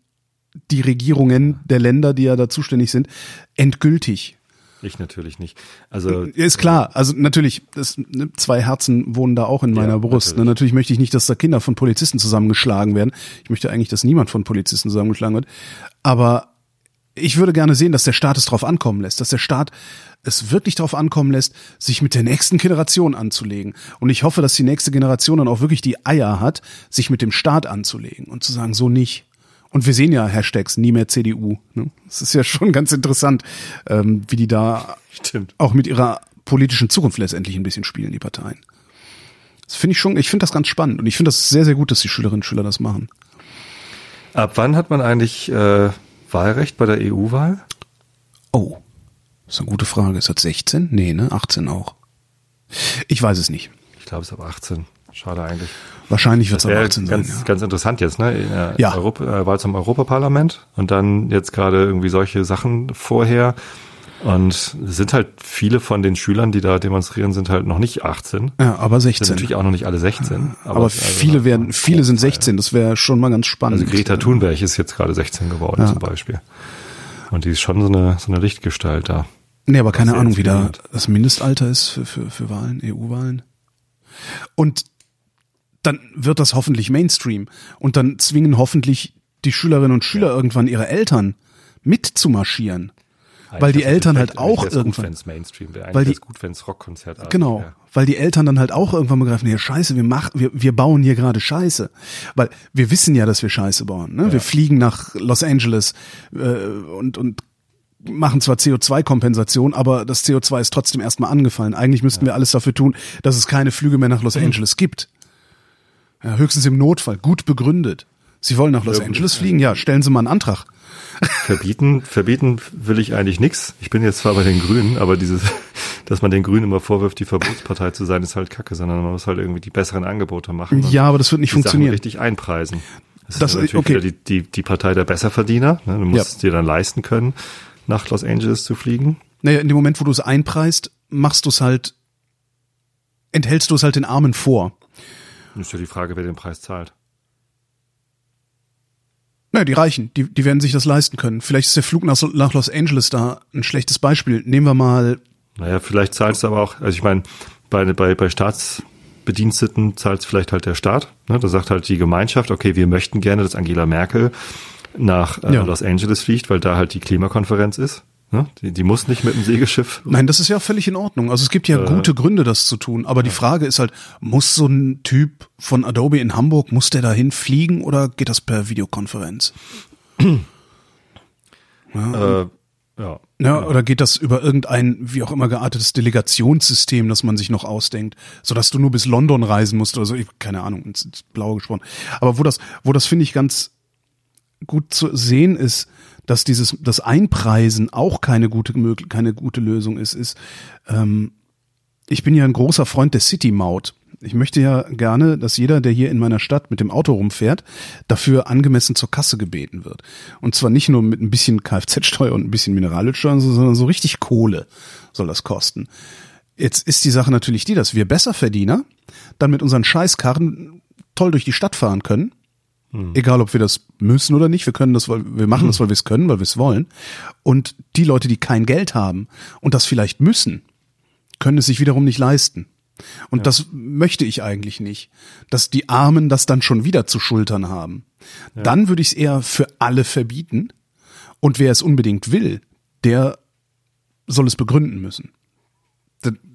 die Regierungen der Länder, die ja da zuständig sind, endgültig. Ich natürlich nicht. Also ist klar. Also natürlich, das, ne, zwei Herzen wohnen da auch in meiner ja, Brust. Natürlich. Ne, natürlich möchte ich nicht, dass da Kinder von Polizisten zusammengeschlagen werden. Ich möchte eigentlich, dass niemand von Polizisten zusammengeschlagen wird. Aber ich würde gerne sehen, dass der Staat es drauf ankommen lässt, dass der Staat es wirklich drauf ankommen lässt, sich mit der nächsten Generation anzulegen. Und ich hoffe, dass die nächste Generation dann auch wirklich die Eier hat, sich mit dem Staat anzulegen und zu sagen, so nicht. Und wir sehen ja Hashtags nie mehr CDU. Ne? Das ist ja schon ganz interessant, ähm, wie die da Stimmt. auch mit ihrer politischen Zukunft letztendlich ein bisschen spielen, die Parteien. Das finde ich schon, ich finde das ganz spannend und ich finde das sehr, sehr gut, dass die Schülerinnen und Schüler das machen. Ab wann hat man eigentlich äh, Wahlrecht bei der EU-Wahl? Oh, das ist eine gute Frage. Ist das 16? Nee, ne? 18 auch. Ich weiß es nicht. Ich glaube, es ist ab 18. Schade eigentlich. Wahrscheinlich wird es ab 18 ganz, sein. Ja. Ganz interessant jetzt, ne? Ja. Europa, äh, Wahl zum Europaparlament und dann jetzt gerade irgendwie solche Sachen vorher. Und sind halt viele von den Schülern, die da demonstrieren, sind halt noch nicht 18. Ja, aber 16. Sind natürlich auch noch nicht alle 16. Aber, aber viele also, werden, viele sind 16. Das wäre schon mal ganz spannend. Also Greta Thunberg ist jetzt gerade 16 geworden ja. zum Beispiel. Und die ist schon so eine, so eine Lichtgestalt da. Nee, aber keine Ahnung, wie da das Mindestalter ist für, für, für Wahlen, EU-Wahlen. Und dann wird das hoffentlich Mainstream. Und dann zwingen hoffentlich die Schülerinnen und Schüler irgendwann ihre Eltern mitzumarschieren weil die Eltern halt auch irgendwann, gut, Mainstream weil die gut, wenn's Rockkonzert genau, wäre. weil die Eltern dann halt auch irgendwann begreifen, hier Scheiße, wir machen, wir, wir bauen hier gerade Scheiße, weil wir wissen ja, dass wir Scheiße bauen. Ne? Ja. Wir fliegen nach Los Angeles äh, und und machen zwar CO2-Kompensation, aber das CO2 ist trotzdem erstmal angefallen. Eigentlich müssten ja. wir alles dafür tun, dass es keine Flüge mehr nach Los mhm. Angeles gibt. Ja, höchstens im Notfall, gut begründet. Sie wollen nach Los Angeles fliegen? Ja, stellen Sie mal einen Antrag. Verbieten, verbieten will ich eigentlich nix. Ich bin jetzt zwar bei den Grünen, aber dieses, dass man den Grünen immer vorwirft, die Verbotspartei zu sein, ist halt kacke, sondern man muss halt irgendwie die besseren Angebote machen. Ja, aber das wird nicht funktionieren. Sachen richtig einpreisen. Das, das ist natürlich okay. die, die, die Partei der Besserverdiener. Ne? Du musst ja. es dir dann leisten können. nach Los Angeles zu fliegen? Naja, in dem Moment, wo du es einpreist, machst du es halt, enthältst du es halt den Armen vor. Das ist ja die Frage, wer den Preis zahlt. Naja, die Reichen, die, die werden sich das leisten können. Vielleicht ist der Flug nach, nach Los Angeles da ein schlechtes Beispiel. Nehmen wir mal. Naja, vielleicht zahlt es aber auch, also ich meine, bei, bei, bei Staatsbediensteten zahlt es vielleicht halt der Staat. Ne? Da sagt halt die Gemeinschaft, okay, wir möchten gerne, dass Angela Merkel nach äh, ja. Los Angeles fliegt, weil da halt die Klimakonferenz ist. Ne? Die, die muss nicht mit dem Segelschiff. Nein, das ist ja völlig in Ordnung. Also es gibt ja äh, gute Gründe, das zu tun. Aber ja. die Frage ist halt, muss so ein Typ von Adobe in Hamburg, muss der dahin fliegen oder geht das per Videokonferenz? ja, äh, ja. Ja, oder geht das über irgendein, wie auch immer geartetes Delegationssystem, das man sich noch ausdenkt, sodass du nur bis London reisen musst oder so, ich, keine Ahnung, ins, ins Blaue gesprochen. Aber wo das, wo das finde ich ganz gut zu sehen ist, dass dieses das Einpreisen auch keine gute keine gute Lösung ist, ist ähm, ich bin ja ein großer Freund der City-Maut. Ich möchte ja gerne, dass jeder, der hier in meiner Stadt mit dem Auto rumfährt, dafür angemessen zur Kasse gebeten wird. Und zwar nicht nur mit ein bisschen Kfz-Steuer und ein bisschen Mineralölsteuer, sondern so richtig Kohle soll das kosten. Jetzt ist die Sache natürlich die, dass wir Besserverdiener dann mit unseren Scheißkarren toll durch die Stadt fahren können hm. Egal, ob wir das müssen oder nicht, wir können das, weil wir machen hm. das, weil wir es können, weil wir es wollen. Und die Leute, die kein Geld haben und das vielleicht müssen, können es sich wiederum nicht leisten. Und ja. das möchte ich eigentlich nicht, dass die Armen das dann schon wieder zu schultern haben. Ja. Dann würde ich es eher für alle verbieten. Und wer es unbedingt will, der soll es begründen müssen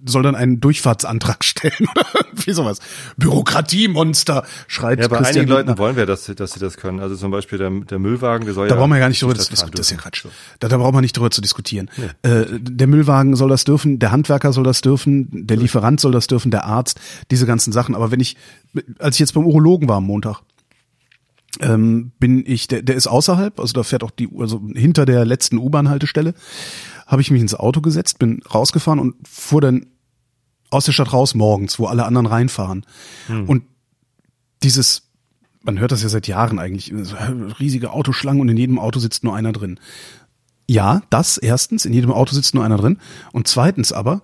soll dann einen Durchfahrtsantrag stellen oder irgendwie sowas. Bürokratiemonster, schreit Ja, bei Christian einigen Leuten wollen wir, dass, sie, dass sie das können. Also zum Beispiel der, der Müllwagen, der soll da ja... Da brauchen wir gar nicht drüber zu diskutieren. Das ist ja Quatsch. Da, da braucht man nicht drüber zu diskutieren. Nee. Äh, der Müllwagen soll das dürfen, der Handwerker soll das dürfen, der Lieferant soll das dürfen, der Arzt, diese ganzen Sachen. Aber wenn ich, als ich jetzt beim Urologen war am Montag, ähm, bin ich, der, der ist außerhalb, also da fährt auch die, also hinter der letzten U-Bahn-Haltestelle habe ich mich ins Auto gesetzt, bin rausgefahren und fuhr dann aus der Stadt raus morgens, wo alle anderen reinfahren. Hm. Und dieses, man hört das ja seit Jahren eigentlich, riesige Autoschlangen und in jedem Auto sitzt nur einer drin. Ja, das erstens, in jedem Auto sitzt nur einer drin. Und zweitens aber,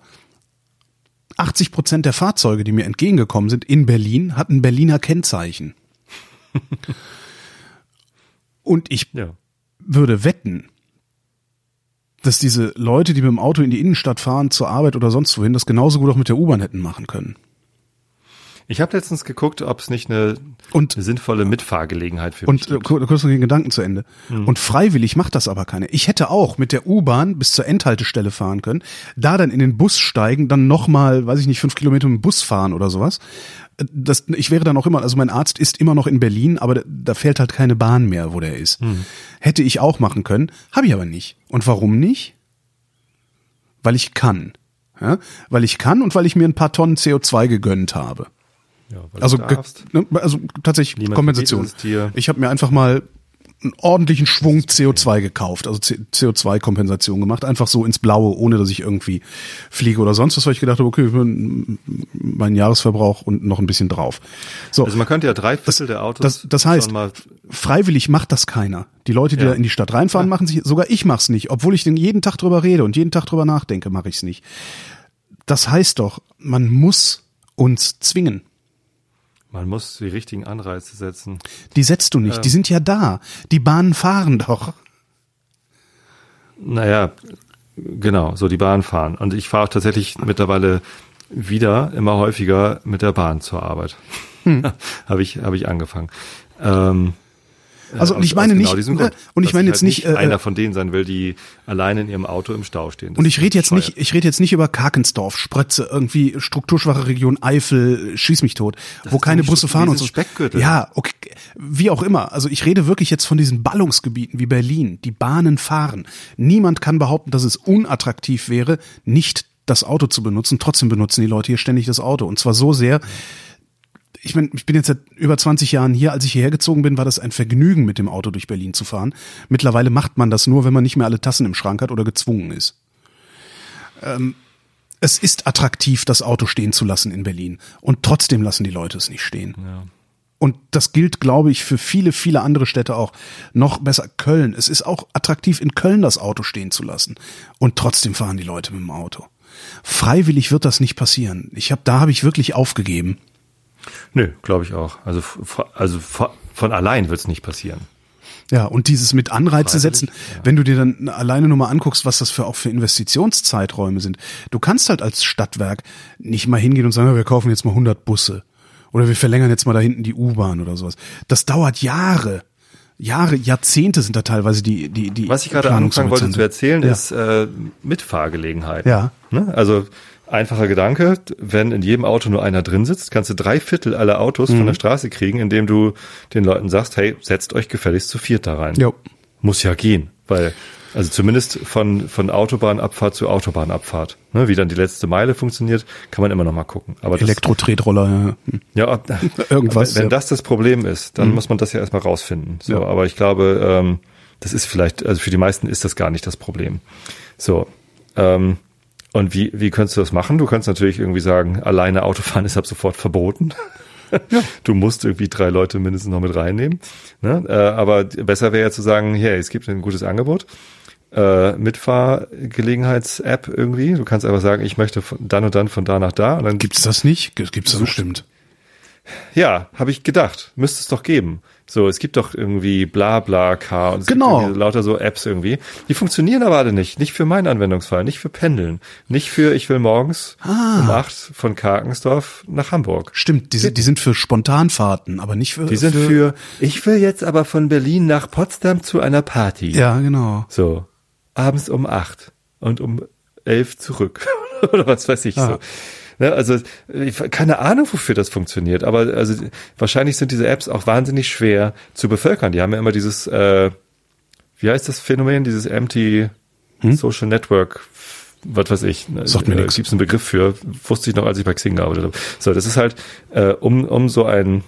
80 Prozent der Fahrzeuge, die mir entgegengekommen sind in Berlin, hatten Berliner Kennzeichen. und ich ja. würde wetten, dass diese Leute, die mit dem Auto in die Innenstadt fahren, zur Arbeit oder sonst wohin, das genauso gut auch mit der U-Bahn hätten machen können. Ich habe letztens geguckt, ob es nicht eine, und, eine sinnvolle Mitfahrgelegenheit für mich gibt. Und äh, kurz noch den Gedanken zu Ende. Hm. Und freiwillig macht das aber keine. Ich hätte auch mit der U-Bahn bis zur Endhaltestelle fahren können, da dann in den Bus steigen, dann nochmal, weiß ich nicht, fünf Kilometer mit dem Bus fahren oder sowas. Das, ich wäre dann auch immer, also mein Arzt ist immer noch in Berlin, aber da, da fährt halt keine Bahn mehr, wo der ist. Hm. Hätte ich auch machen können, habe ich aber nicht. Und warum nicht? Weil ich kann. Ja? Weil ich kann und weil ich mir ein paar Tonnen CO2 gegönnt habe. Ja, also, ne, also tatsächlich Niemand Kompensation. Ich habe mir einfach mal einen ordentlichen Schwung CO2 gekauft, also CO2-Kompensation gemacht, einfach so ins Blaue, ohne dass ich irgendwie fliege oder sonst was, weil ich gedacht habe, okay, mein Jahresverbrauch und noch ein bisschen drauf. So, also man könnte ja drei Viertel der Autos. Das, das heißt, freiwillig macht das keiner. Die Leute, die ja. da in die Stadt reinfahren, ja. machen sich, sogar ich mach's nicht, obwohl ich den jeden Tag drüber rede und jeden Tag drüber nachdenke, mache ich's nicht. Das heißt doch, man muss uns zwingen. Man muss die richtigen Anreize setzen. Die setzt du nicht, ähm, die sind ja da. Die Bahnen fahren doch. Naja, genau, so die Bahn fahren. Und ich fahre auch tatsächlich mittlerweile wieder immer häufiger mit der Bahn zur Arbeit. Hm. habe ich, hab ich angefangen. Ähm, also und ich meine genau nicht, Grund, und ich meine jetzt halt nicht äh, einer von denen sein will, die alleine in ihrem Auto im Stau stehen. Das und ich rede jetzt nicht, ich rede jetzt nicht über Karkensdorf, Sprötze, irgendwie strukturschwache Region Eifel, schieß mich tot, das wo keine Busse fahren und so. Speckgürtel. Ja, okay, wie auch immer. Also ich rede wirklich jetzt von diesen Ballungsgebieten wie Berlin, die Bahnen fahren. Niemand kann behaupten, dass es unattraktiv wäre, nicht das Auto zu benutzen. Trotzdem benutzen die Leute hier ständig das Auto und zwar so sehr, ich meine, ich bin jetzt seit über 20 Jahren hier. Als ich hierher gezogen bin, war das ein Vergnügen, mit dem Auto durch Berlin zu fahren. Mittlerweile macht man das nur, wenn man nicht mehr alle Tassen im Schrank hat oder gezwungen ist. Ähm, es ist attraktiv, das Auto stehen zu lassen in Berlin. Und trotzdem lassen die Leute es nicht stehen. Ja. Und das gilt, glaube ich, für viele, viele andere Städte auch. Noch besser Köln. Es ist auch attraktiv, in Köln das Auto stehen zu lassen. Und trotzdem fahren die Leute mit dem Auto. Freiwillig wird das nicht passieren. Ich habe, da habe ich wirklich aufgegeben. Nö, glaube ich auch. Also, also von allein wird es nicht passieren. Ja, und dieses mit Anreize setzen, ja. wenn du dir dann alleine nur mal anguckst, was das für auch für Investitionszeiträume sind. Du kannst halt als Stadtwerk nicht mal hingehen und sagen, wir kaufen jetzt mal 100 Busse oder wir verlängern jetzt mal da hinten die U-Bahn oder sowas. Das dauert Jahre. Jahre, Jahrzehnte sind da teilweise die die die. Was ich gerade anfangen wollte zu erzählen, ja. ist äh, Mitfahrgelegenheit. Ja. Ne? Also Einfacher Gedanke, wenn in jedem Auto nur einer drin sitzt, kannst du drei Viertel aller Autos mhm. von der Straße kriegen, indem du den Leuten sagst, hey, setzt euch gefälligst zu viert da rein. Jo. Muss ja gehen, weil, also zumindest von, von Autobahnabfahrt zu Autobahnabfahrt. Ne, wie dann die letzte Meile funktioniert, kann man immer noch mal gucken. Aber Elektro-Tretroller, ja. Ja, irgendwas. Wenn ja. das das Problem ist, dann mhm. muss man das ja erstmal rausfinden. So, ja. aber ich glaube, ähm, das ist vielleicht, also für die meisten ist das gar nicht das Problem. So, ähm, und wie, wie könntest du das machen? Du kannst natürlich irgendwie sagen, alleine Autofahren ist ab sofort verboten. Ja. Du musst irgendwie drei Leute mindestens noch mit reinnehmen. Ne? Äh, aber besser wäre ja zu sagen, hey, es gibt ein gutes Angebot. Äh, Mitfahrgelegenheits-App irgendwie. Du kannst einfach sagen, ich möchte von dann und dann von da nach da. Und dann gibt's das nicht? Gibt's das bestimmt? Ja, habe ich gedacht. Müsste es doch geben. So, es gibt doch irgendwie bla bla K und es genau. gibt lauter so Apps irgendwie. Die funktionieren aber alle nicht. Nicht für meinen Anwendungsfall, nicht für Pendeln. Nicht für, ich will morgens ah. um acht von Karkensdorf nach Hamburg. Stimmt, die, die sind für Spontanfahrten, aber nicht für. Die sind für, für, ich will jetzt aber von Berlin nach Potsdam zu einer Party. Ja, genau. So. Abends um acht und um elf zurück. Oder was weiß ich ah. so. Ne, also keine Ahnung, wofür das funktioniert, aber also wahrscheinlich sind diese Apps auch wahnsinnig schwer zu bevölkern. Die haben ja immer dieses, äh, wie heißt das Phänomen, dieses Empty hm? Social Network was weiß ich, ne, Sagt mir äh, gibt's einen Begriff für, wusste ich noch, als ich bei Xing gearbeitet habe. So, das ist halt, äh, um, um so ein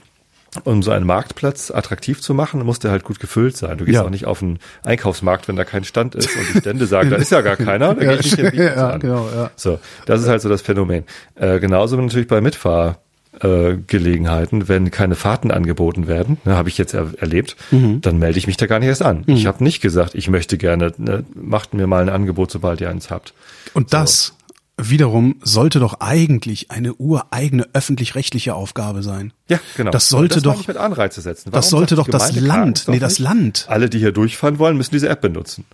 um so einen Marktplatz attraktiv zu machen, muss der halt gut gefüllt sein. Du gehst ja. auch nicht auf einen Einkaufsmarkt, wenn da kein Stand ist und die Stände sagen, da ist ja gar keiner, da ja, gehe ich nicht hin, ja, an. Genau, ja. So, das ist halt so das Phänomen. Äh, genauso natürlich bei Mitfahrgelegenheiten, wenn keine Fahrten angeboten werden, ne, habe ich jetzt er erlebt, mhm. dann melde ich mich da gar nicht erst an. Mhm. Ich habe nicht gesagt, ich möchte gerne, ne, macht mir mal ein Angebot, sobald ihr eins habt. Und das wiederum sollte doch eigentlich eine ureigene öffentlich-rechtliche Aufgabe sein. Ja, genau. Das sollte das doch mit Anreize setzen. Warum das sollte doch das Land, nee, das Land. Alle, die hier durchfahren wollen, müssen diese App benutzen.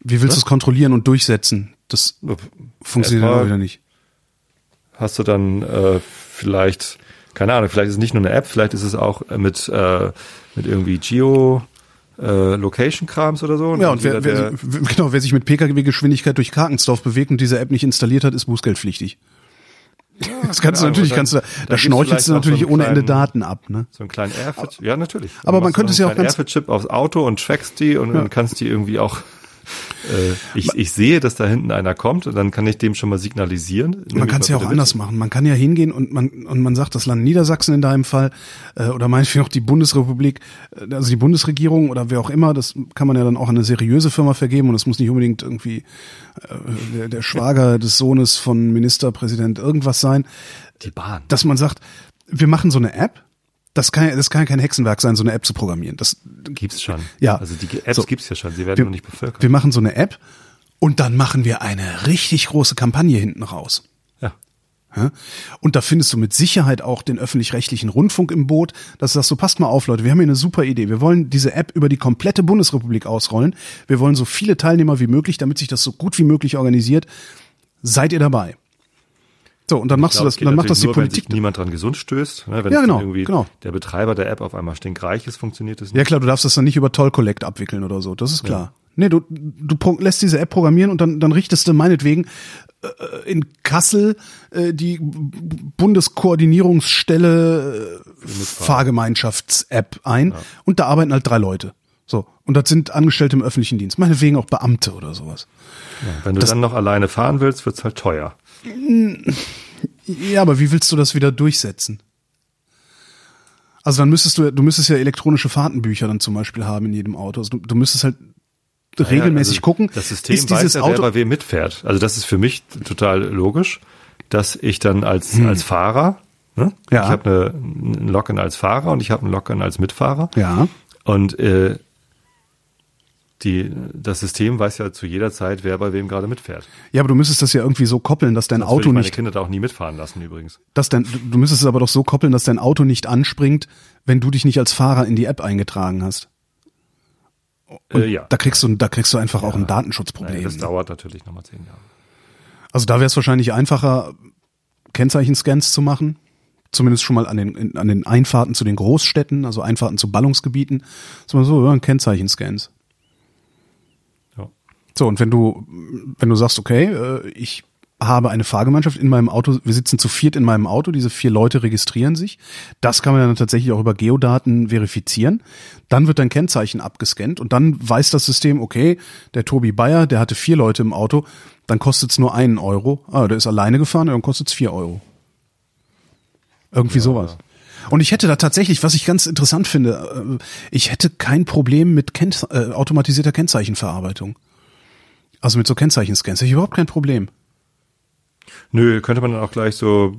Wie willst du es kontrollieren und durchsetzen? Das funktioniert aber wieder nicht. Hast du dann äh, vielleicht, keine Ahnung, vielleicht ist es nicht nur eine App, vielleicht ist es auch mit äh, mit irgendwie Geo äh, Location-Krams oder so. Und ja, und wer, wer, genau, wer sich mit Pkw-Geschwindigkeit durch Karkensdorf bewegt und diese App nicht installiert hat, ist bußgeldpflichtig. Ja, das kannst du natürlich, dann, kannst du, da schnorchelst du natürlich so ohne kleinen, Ende Daten ab, ne? So einen kleinen Airfit, ja, natürlich. Aber man könnte es ja auch ganz Airfit-Chip aufs Auto und trackst die und, ja. und kannst die irgendwie auch ich, ich sehe, dass da hinten einer kommt und dann kann ich dem schon mal signalisieren. Man kann es ja auch anders mit. machen. Man kann ja hingehen und man und man sagt, das Land Niedersachsen in deinem Fall äh, oder meinetwegen auch die Bundesrepublik, äh, also die Bundesregierung oder wer auch immer, das kann man ja dann auch an eine seriöse Firma vergeben und es muss nicht unbedingt irgendwie äh, der, der Schwager des Sohnes von Ministerpräsident irgendwas sein. Die Bahn. Dass man sagt, wir machen so eine App, das kann, das kann kein Hexenwerk sein, so eine App zu programmieren. Das gibt's schon. Ja. Also die Apps so, gibt's ja schon. Sie werden wir, nur nicht bevölkert. Wir machen so eine App und dann machen wir eine richtig große Kampagne hinten raus. Ja. Und da findest du mit Sicherheit auch den öffentlich-rechtlichen Rundfunk im Boot, dass du sagst, so passt mal auf, Leute, wir haben hier eine super Idee. Wir wollen diese App über die komplette Bundesrepublik ausrollen. Wir wollen so viele Teilnehmer wie möglich, damit sich das so gut wie möglich organisiert. Seid ihr dabei? So, und dann machst glaub, du das, dann macht das die nur, Politik. Wenn niemand dran gesund stößt, ne, wenn ja, genau, irgendwie genau. der Betreiber der App auf einmal stinkreich ist, funktioniert das nicht. Ja klar, du darfst das dann nicht über Toll Collect abwickeln oder so, das ist klar. Ja. Nee, du, du lässt diese App programmieren und dann, dann richtest du meinetwegen äh, in Kassel äh, die Bundeskoordinierungsstelle äh, Fahrgemeinschafts-App ein ja. und da arbeiten halt drei Leute. So. Und das sind Angestellte im öffentlichen Dienst, meinetwegen auch Beamte oder sowas. Ja, wenn du das, dann noch alleine fahren willst, wird's halt teuer. Ja, aber wie willst du das wieder durchsetzen? Also dann müsstest du, du müsstest ja elektronische Fahrtenbücher dann zum Beispiel haben in jedem Auto. Also du, du müsstest halt regelmäßig also gucken. Das System ist dieses weiß ja, Auto wer bei wem mitfährt. Also das ist für mich total logisch, dass ich dann als, hm. als Fahrer, Ne? Ja. Ich habe eine, ein Login als Fahrer und ich habe ein Login als Mitfahrer. Ja. Und äh, die, das System weiß ja zu jeder Zeit, wer bei wem gerade mitfährt. Ja, aber du müsstest das ja irgendwie so koppeln, dass dein würde Auto ich meine nicht, Kinder da auch nie mitfahren lassen übrigens. dass dein, du müsstest es aber doch so koppeln, dass dein Auto nicht anspringt, wenn du dich nicht als Fahrer in die App eingetragen hast. Und Äh, ja. Da kriegst du, da kriegst du einfach auch ein Datenschutzproblem. das dauert natürlich nochmal zehn Jahre. Also da wäre es wahrscheinlich einfacher, Kennzeichenscans zu machen. Zumindest schon mal an den, an den Einfahrten zu den Großstädten, also Einfahrten zu Ballungsgebieten. So, so ja, Kennzeichenscans. Ja. So, und wenn du, wenn du sagst, okay, äh, ich habe eine Fahrgemeinschaft in meinem Auto, wir sitzen zu viert in meinem Auto, diese vier Leute registrieren sich. Das kann man dann tatsächlich auch über Geodaten verifizieren. Dann wird dein Kennzeichen abgescannt und dann weiß das System, okay, der Tobi Bayer, der hatte vier Leute im Auto, dann kostet es nur einen Euro. Ah, der ist alleine gefahren, dann kostet es vier Euro. Irgendwie sowas. Und ich hätte da tatsächlich, was ich ganz interessant finde, äh, ich hätte kein Problem mit Kenn äh, automatisierter Kennzeichenverarbeitung. Also mit so Kennzeichenscans hätte ich überhaupt kein Problem. Nö, könnte man dann auch gleich so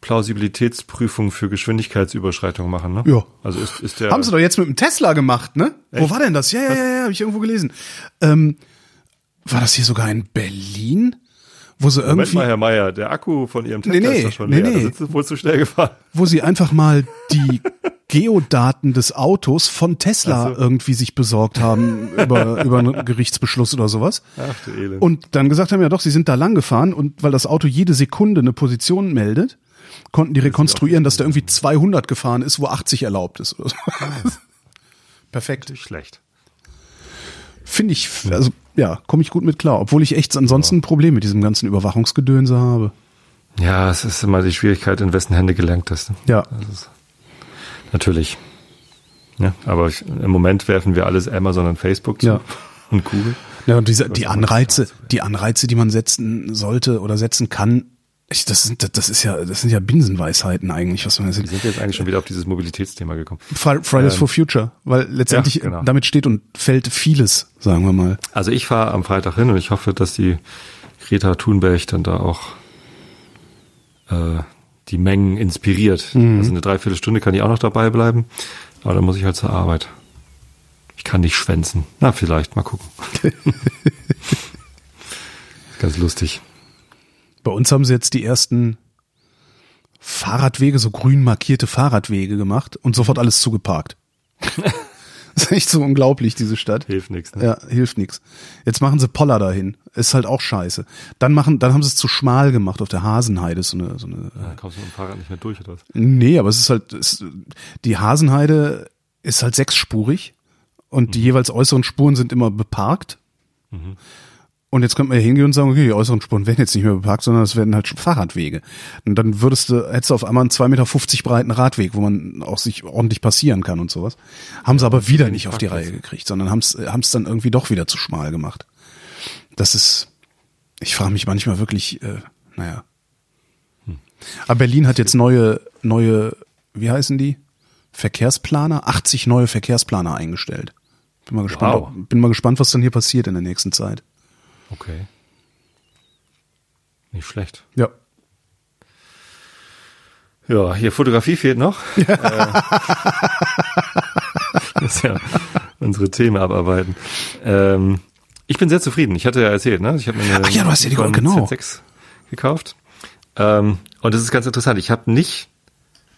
Plausibilitätsprüfung für Geschwindigkeitsüberschreitung machen, ne? Ja. Also ist, ist der. Haben sie doch jetzt mit dem Tesla gemacht, ne? Wo Echt? war denn das? Ja, ja, ja, ja, habe ich irgendwo gelesen. Ähm, war das hier sogar in Berlin? Wo sie Moment irgendwie, mal, Herr Meier, der Akku von Ihrem Nee, Tesla nee, ist doch schon nee, leer. nee. Da sind Sie wohl zu schnell gefahren. wo sie einfach mal die Geodaten des Autos von Tesla so. irgendwie sich besorgt haben über, über einen Gerichtsbeschluss oder sowas. Ach du Elend. Und dann gesagt haben, ja doch, sie sind da lang gefahren und weil das Auto jede Sekunde eine Position meldet, konnten die rekonstruieren, dass da irgendwie 200 gefahren ist, wo 80 erlaubt ist. So. Perfekt. Nicht schlecht. Finde ich, also ja, komme ich gut mit klar, obwohl ich echt ansonsten ein Problem mit diesem ganzen Überwachungsgedönse habe. Ja, es ist immer die Schwierigkeit, in wessen Hände gelenkt ist. ne? Ja, Das ist natürlich. Ja, aber ich, im Moment werfen wir alles Amazon und Facebook zu Ja. und Google. ja und diese, die Anreize, die Anreize, die man setzen sollte oder setzen kann, ich, das sind, das ist ja, das sind ja Binsenweisheiten eigentlich, was man Wir sind jetzt eigentlich schon wieder auf dieses Mobilitätsthema gekommen. Fri- Fridays for Future, weil letztendlich Ja, genau. damit steht und fällt vieles, sagen wir mal. Also ich fahre am Freitag hin und ich hoffe, dass die Greta Thunberg dann da auch äh, die Mengen inspiriert. Also eine Dreiviertelstunde kann ich auch noch dabei bleiben, aber dann muss ich halt zur Arbeit. Ich kann nicht schwänzen. Na, vielleicht, mal gucken. Ganz lustig. Bei uns haben sie jetzt die ersten Fahrradwege, so grün markierte Fahrradwege gemacht und sofort alles zugeparkt. das ist echt so unglaublich, diese Stadt. Hilft nichts. Ne? Ja, hilft nix. Jetzt machen sie Poller dahin. Ist halt auch scheiße. Dann machen, dann haben sie es zu schmal gemacht auf der Hasenheide. So eine, so eine. Da kommst du mit dem Fahrrad nicht mehr durch oder was? Nee, aber es ist halt, es, die Hasenheide ist halt sechsspurig und die jeweils äußeren Spuren sind immer beparkt. Und jetzt könnte man ja hingehen und sagen, okay, die äußeren Spuren werden jetzt nicht mehr beparkt, sondern es werden halt Fahrradwege. Und dann würdest du, hättest du auf einmal einen 2,50 Meter breiten Radweg, wo man auch sich ordentlich passieren kann und sowas. Haben sie aber wieder nicht auf die Reihe gekriegt, sondern haben es haben es dann irgendwie doch wieder zu schmal gemacht. Das ist, ich frage mich manchmal wirklich, äh, naja. Aber Berlin hat jetzt neue, neue, wie heißen die? Verkehrsplaner, 80 neue Verkehrsplaner eingestellt. Bin mal gespannt, Wow. bin mal gespannt, was dann hier passiert in der nächsten Zeit. Okay. Nicht schlecht. Ja. Ja, hier Fotografie fehlt noch. Ja. das ist ja unsere Themen abarbeiten. Ähm, ich bin sehr zufrieden. Ich hatte ja erzählt, ne? Ich habe mir eine Ach ja, du hast ja die- genau. Z6 gekauft. Ähm, und das ist ganz interessant. Ich habe nicht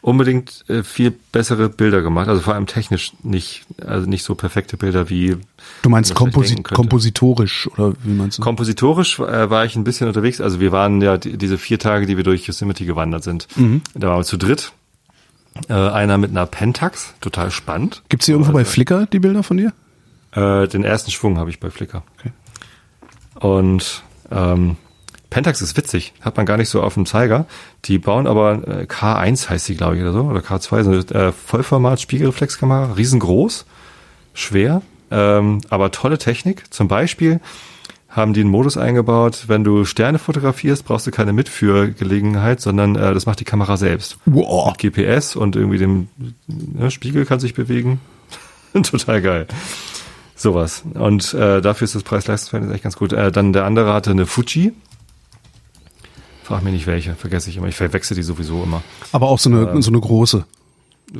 unbedingt äh, viel bessere Bilder gemacht, also vor allem technisch nicht, also nicht so perfekte Bilder wie Du meinst komposi kompositorisch oder wie meinst du? Kompositorisch äh, war ich ein bisschen unterwegs. Also wir waren ja die, diese vier Tage, die wir durch Yosemite gewandert sind. Mhm. Da waren wir zu dritt. Äh, einer mit einer Pentax, total spannend. Gibt's hier irgendwo bei Also, Flickr die Bilder von dir? Äh, den ersten Schwung habe ich bei Flickr. Okay. Und ähm, Pentax ist witzig, hat man gar nicht so auf dem Zeiger. Die bauen aber äh, K1 heißt sie, glaube ich, oder so, oder K2, so eine äh, Vollformat-Spiegelreflexkamera, riesengroß, schwer, ähm, aber tolle Technik. Zum Beispiel haben die einen Modus eingebaut, wenn du Sterne fotografierst, brauchst du keine Mitführgelegenheit, sondern äh, das macht die Kamera selbst. Wow. Mit GPS und irgendwie dem ne, Spiegel kann sich bewegen. Total geil. Sowas. Und äh, dafür ist das Preis-Leistungsverhältnis echt ganz gut. Äh, dann der andere hatte eine Fuji Frag mich nicht welche, vergesse ich immer. Ich verwechsel die sowieso immer. Aber auch so eine, ähm, so eine große.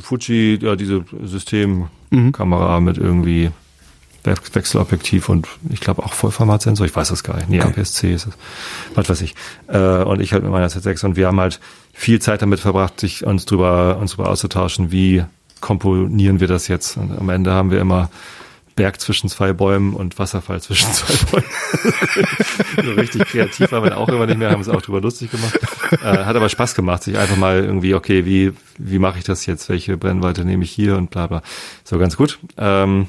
Fuji, ja, diese Systemkamera mhm. mit irgendwie Wechselobjektiv und ich glaube auch Vollformatsensor, ich weiß das gar nicht. Nee, okay. APS-C ist es. Was weiß ich. Äh, und ich halt mit meiner Z6 und wir haben halt viel Zeit damit verbracht, sich uns drüber, uns drüber auszutauschen, wie komponieren wir das jetzt. Und am Ende haben wir immer Berg zwischen zwei Bäumen und Wasserfall zwischen zwei Bäumen. so richtig kreativ waren wir auch immer nicht mehr, haben es auch drüber lustig gemacht. Äh, hat aber Spaß gemacht, sich einfach mal irgendwie, okay, wie, wie mache ich das jetzt? Welche Brennweite nehme ich hier und bla bla. So ganz gut. Ähm,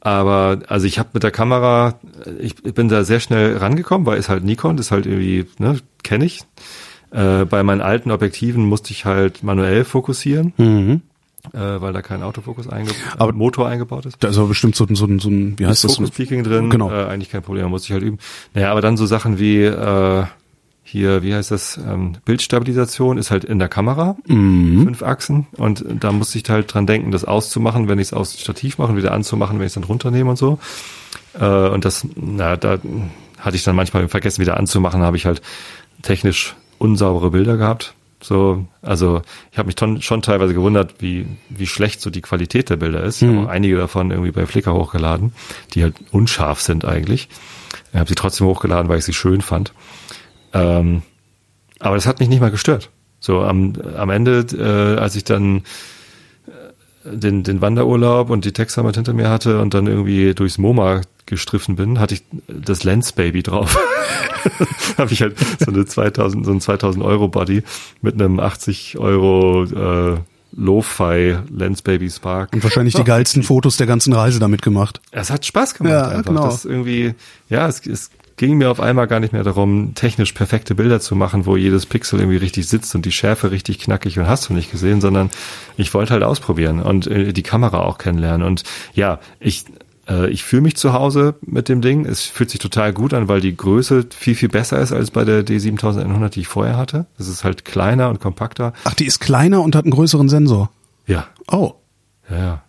aber also ich habe mit der Kamera, ich, ich bin da sehr schnell rangekommen, weil es halt Nikon, das ist halt irgendwie, ne, kenne ich. Äh, bei meinen alten Objektiven musste ich halt manuell fokussieren. Mhm äh, weil da kein Autofokus eingebaut, aber Motor eingebaut ist. Da ist aber bestimmt so ein, so so ein wie heißt das? Focus Peaking drin, genau. Äh, eigentlich kein Problem, muss ich halt üben. Naja, aber dann so Sachen wie äh, hier, wie heißt das, ähm, Bildstabilisation ist halt in der Kamera, mhm. fünf Achsen und da muss ich halt dran denken, das auszumachen, wenn ich es aus Stativ mache, wieder anzumachen, wenn ich es dann runternehme und so. Äh, und das, na, da hatte ich dann manchmal vergessen, wieder anzumachen, habe ich halt technisch unsaubere Bilder gehabt. So, also ich habe mich schon teilweise gewundert, wie, wie schlecht so die Qualität der Bilder ist. Ich habe mhm. auch einige davon irgendwie bei Flickr hochgeladen, die halt unscharf sind eigentlich. Ich habe sie trotzdem hochgeladen, weil ich sie schön fand. Ähm, aber das hat mich nicht mal gestört. So am, am Ende, äh, als ich dann den, den Wanderurlaub und die Textarbeit hinter mir hatte und dann irgendwie durchs MoMA gestriffen bin, hatte ich das Lens Baby drauf. habe ich halt so eine 2000, so ein 2000 Euro Body mit einem 80 Euro äh, Lo-Fi Lens Baby Spark. Und wahrscheinlich die geilsten Fotos der ganzen Reise damit gemacht. Es hat Spaß gemacht. Ja, einfach. genau. Das irgendwie, ja, es, es ging mir auf einmal gar nicht mehr darum, technisch perfekte Bilder zu machen, wo jedes Pixel irgendwie richtig sitzt und die Schärfe richtig knackig und hast du nicht gesehen, sondern ich wollte halt ausprobieren und äh, die Kamera auch kennenlernen. Und ja, ich äh, ich fühle mich zu Hause mit dem Ding. Es fühlt sich total gut an, weil die Größe viel, viel besser ist als bei der D7100, die ich vorher hatte. Das ist halt kleiner und kompakter. Ach, die ist kleiner und hat einen größeren Sensor? Ja. Oh. Ja, ja.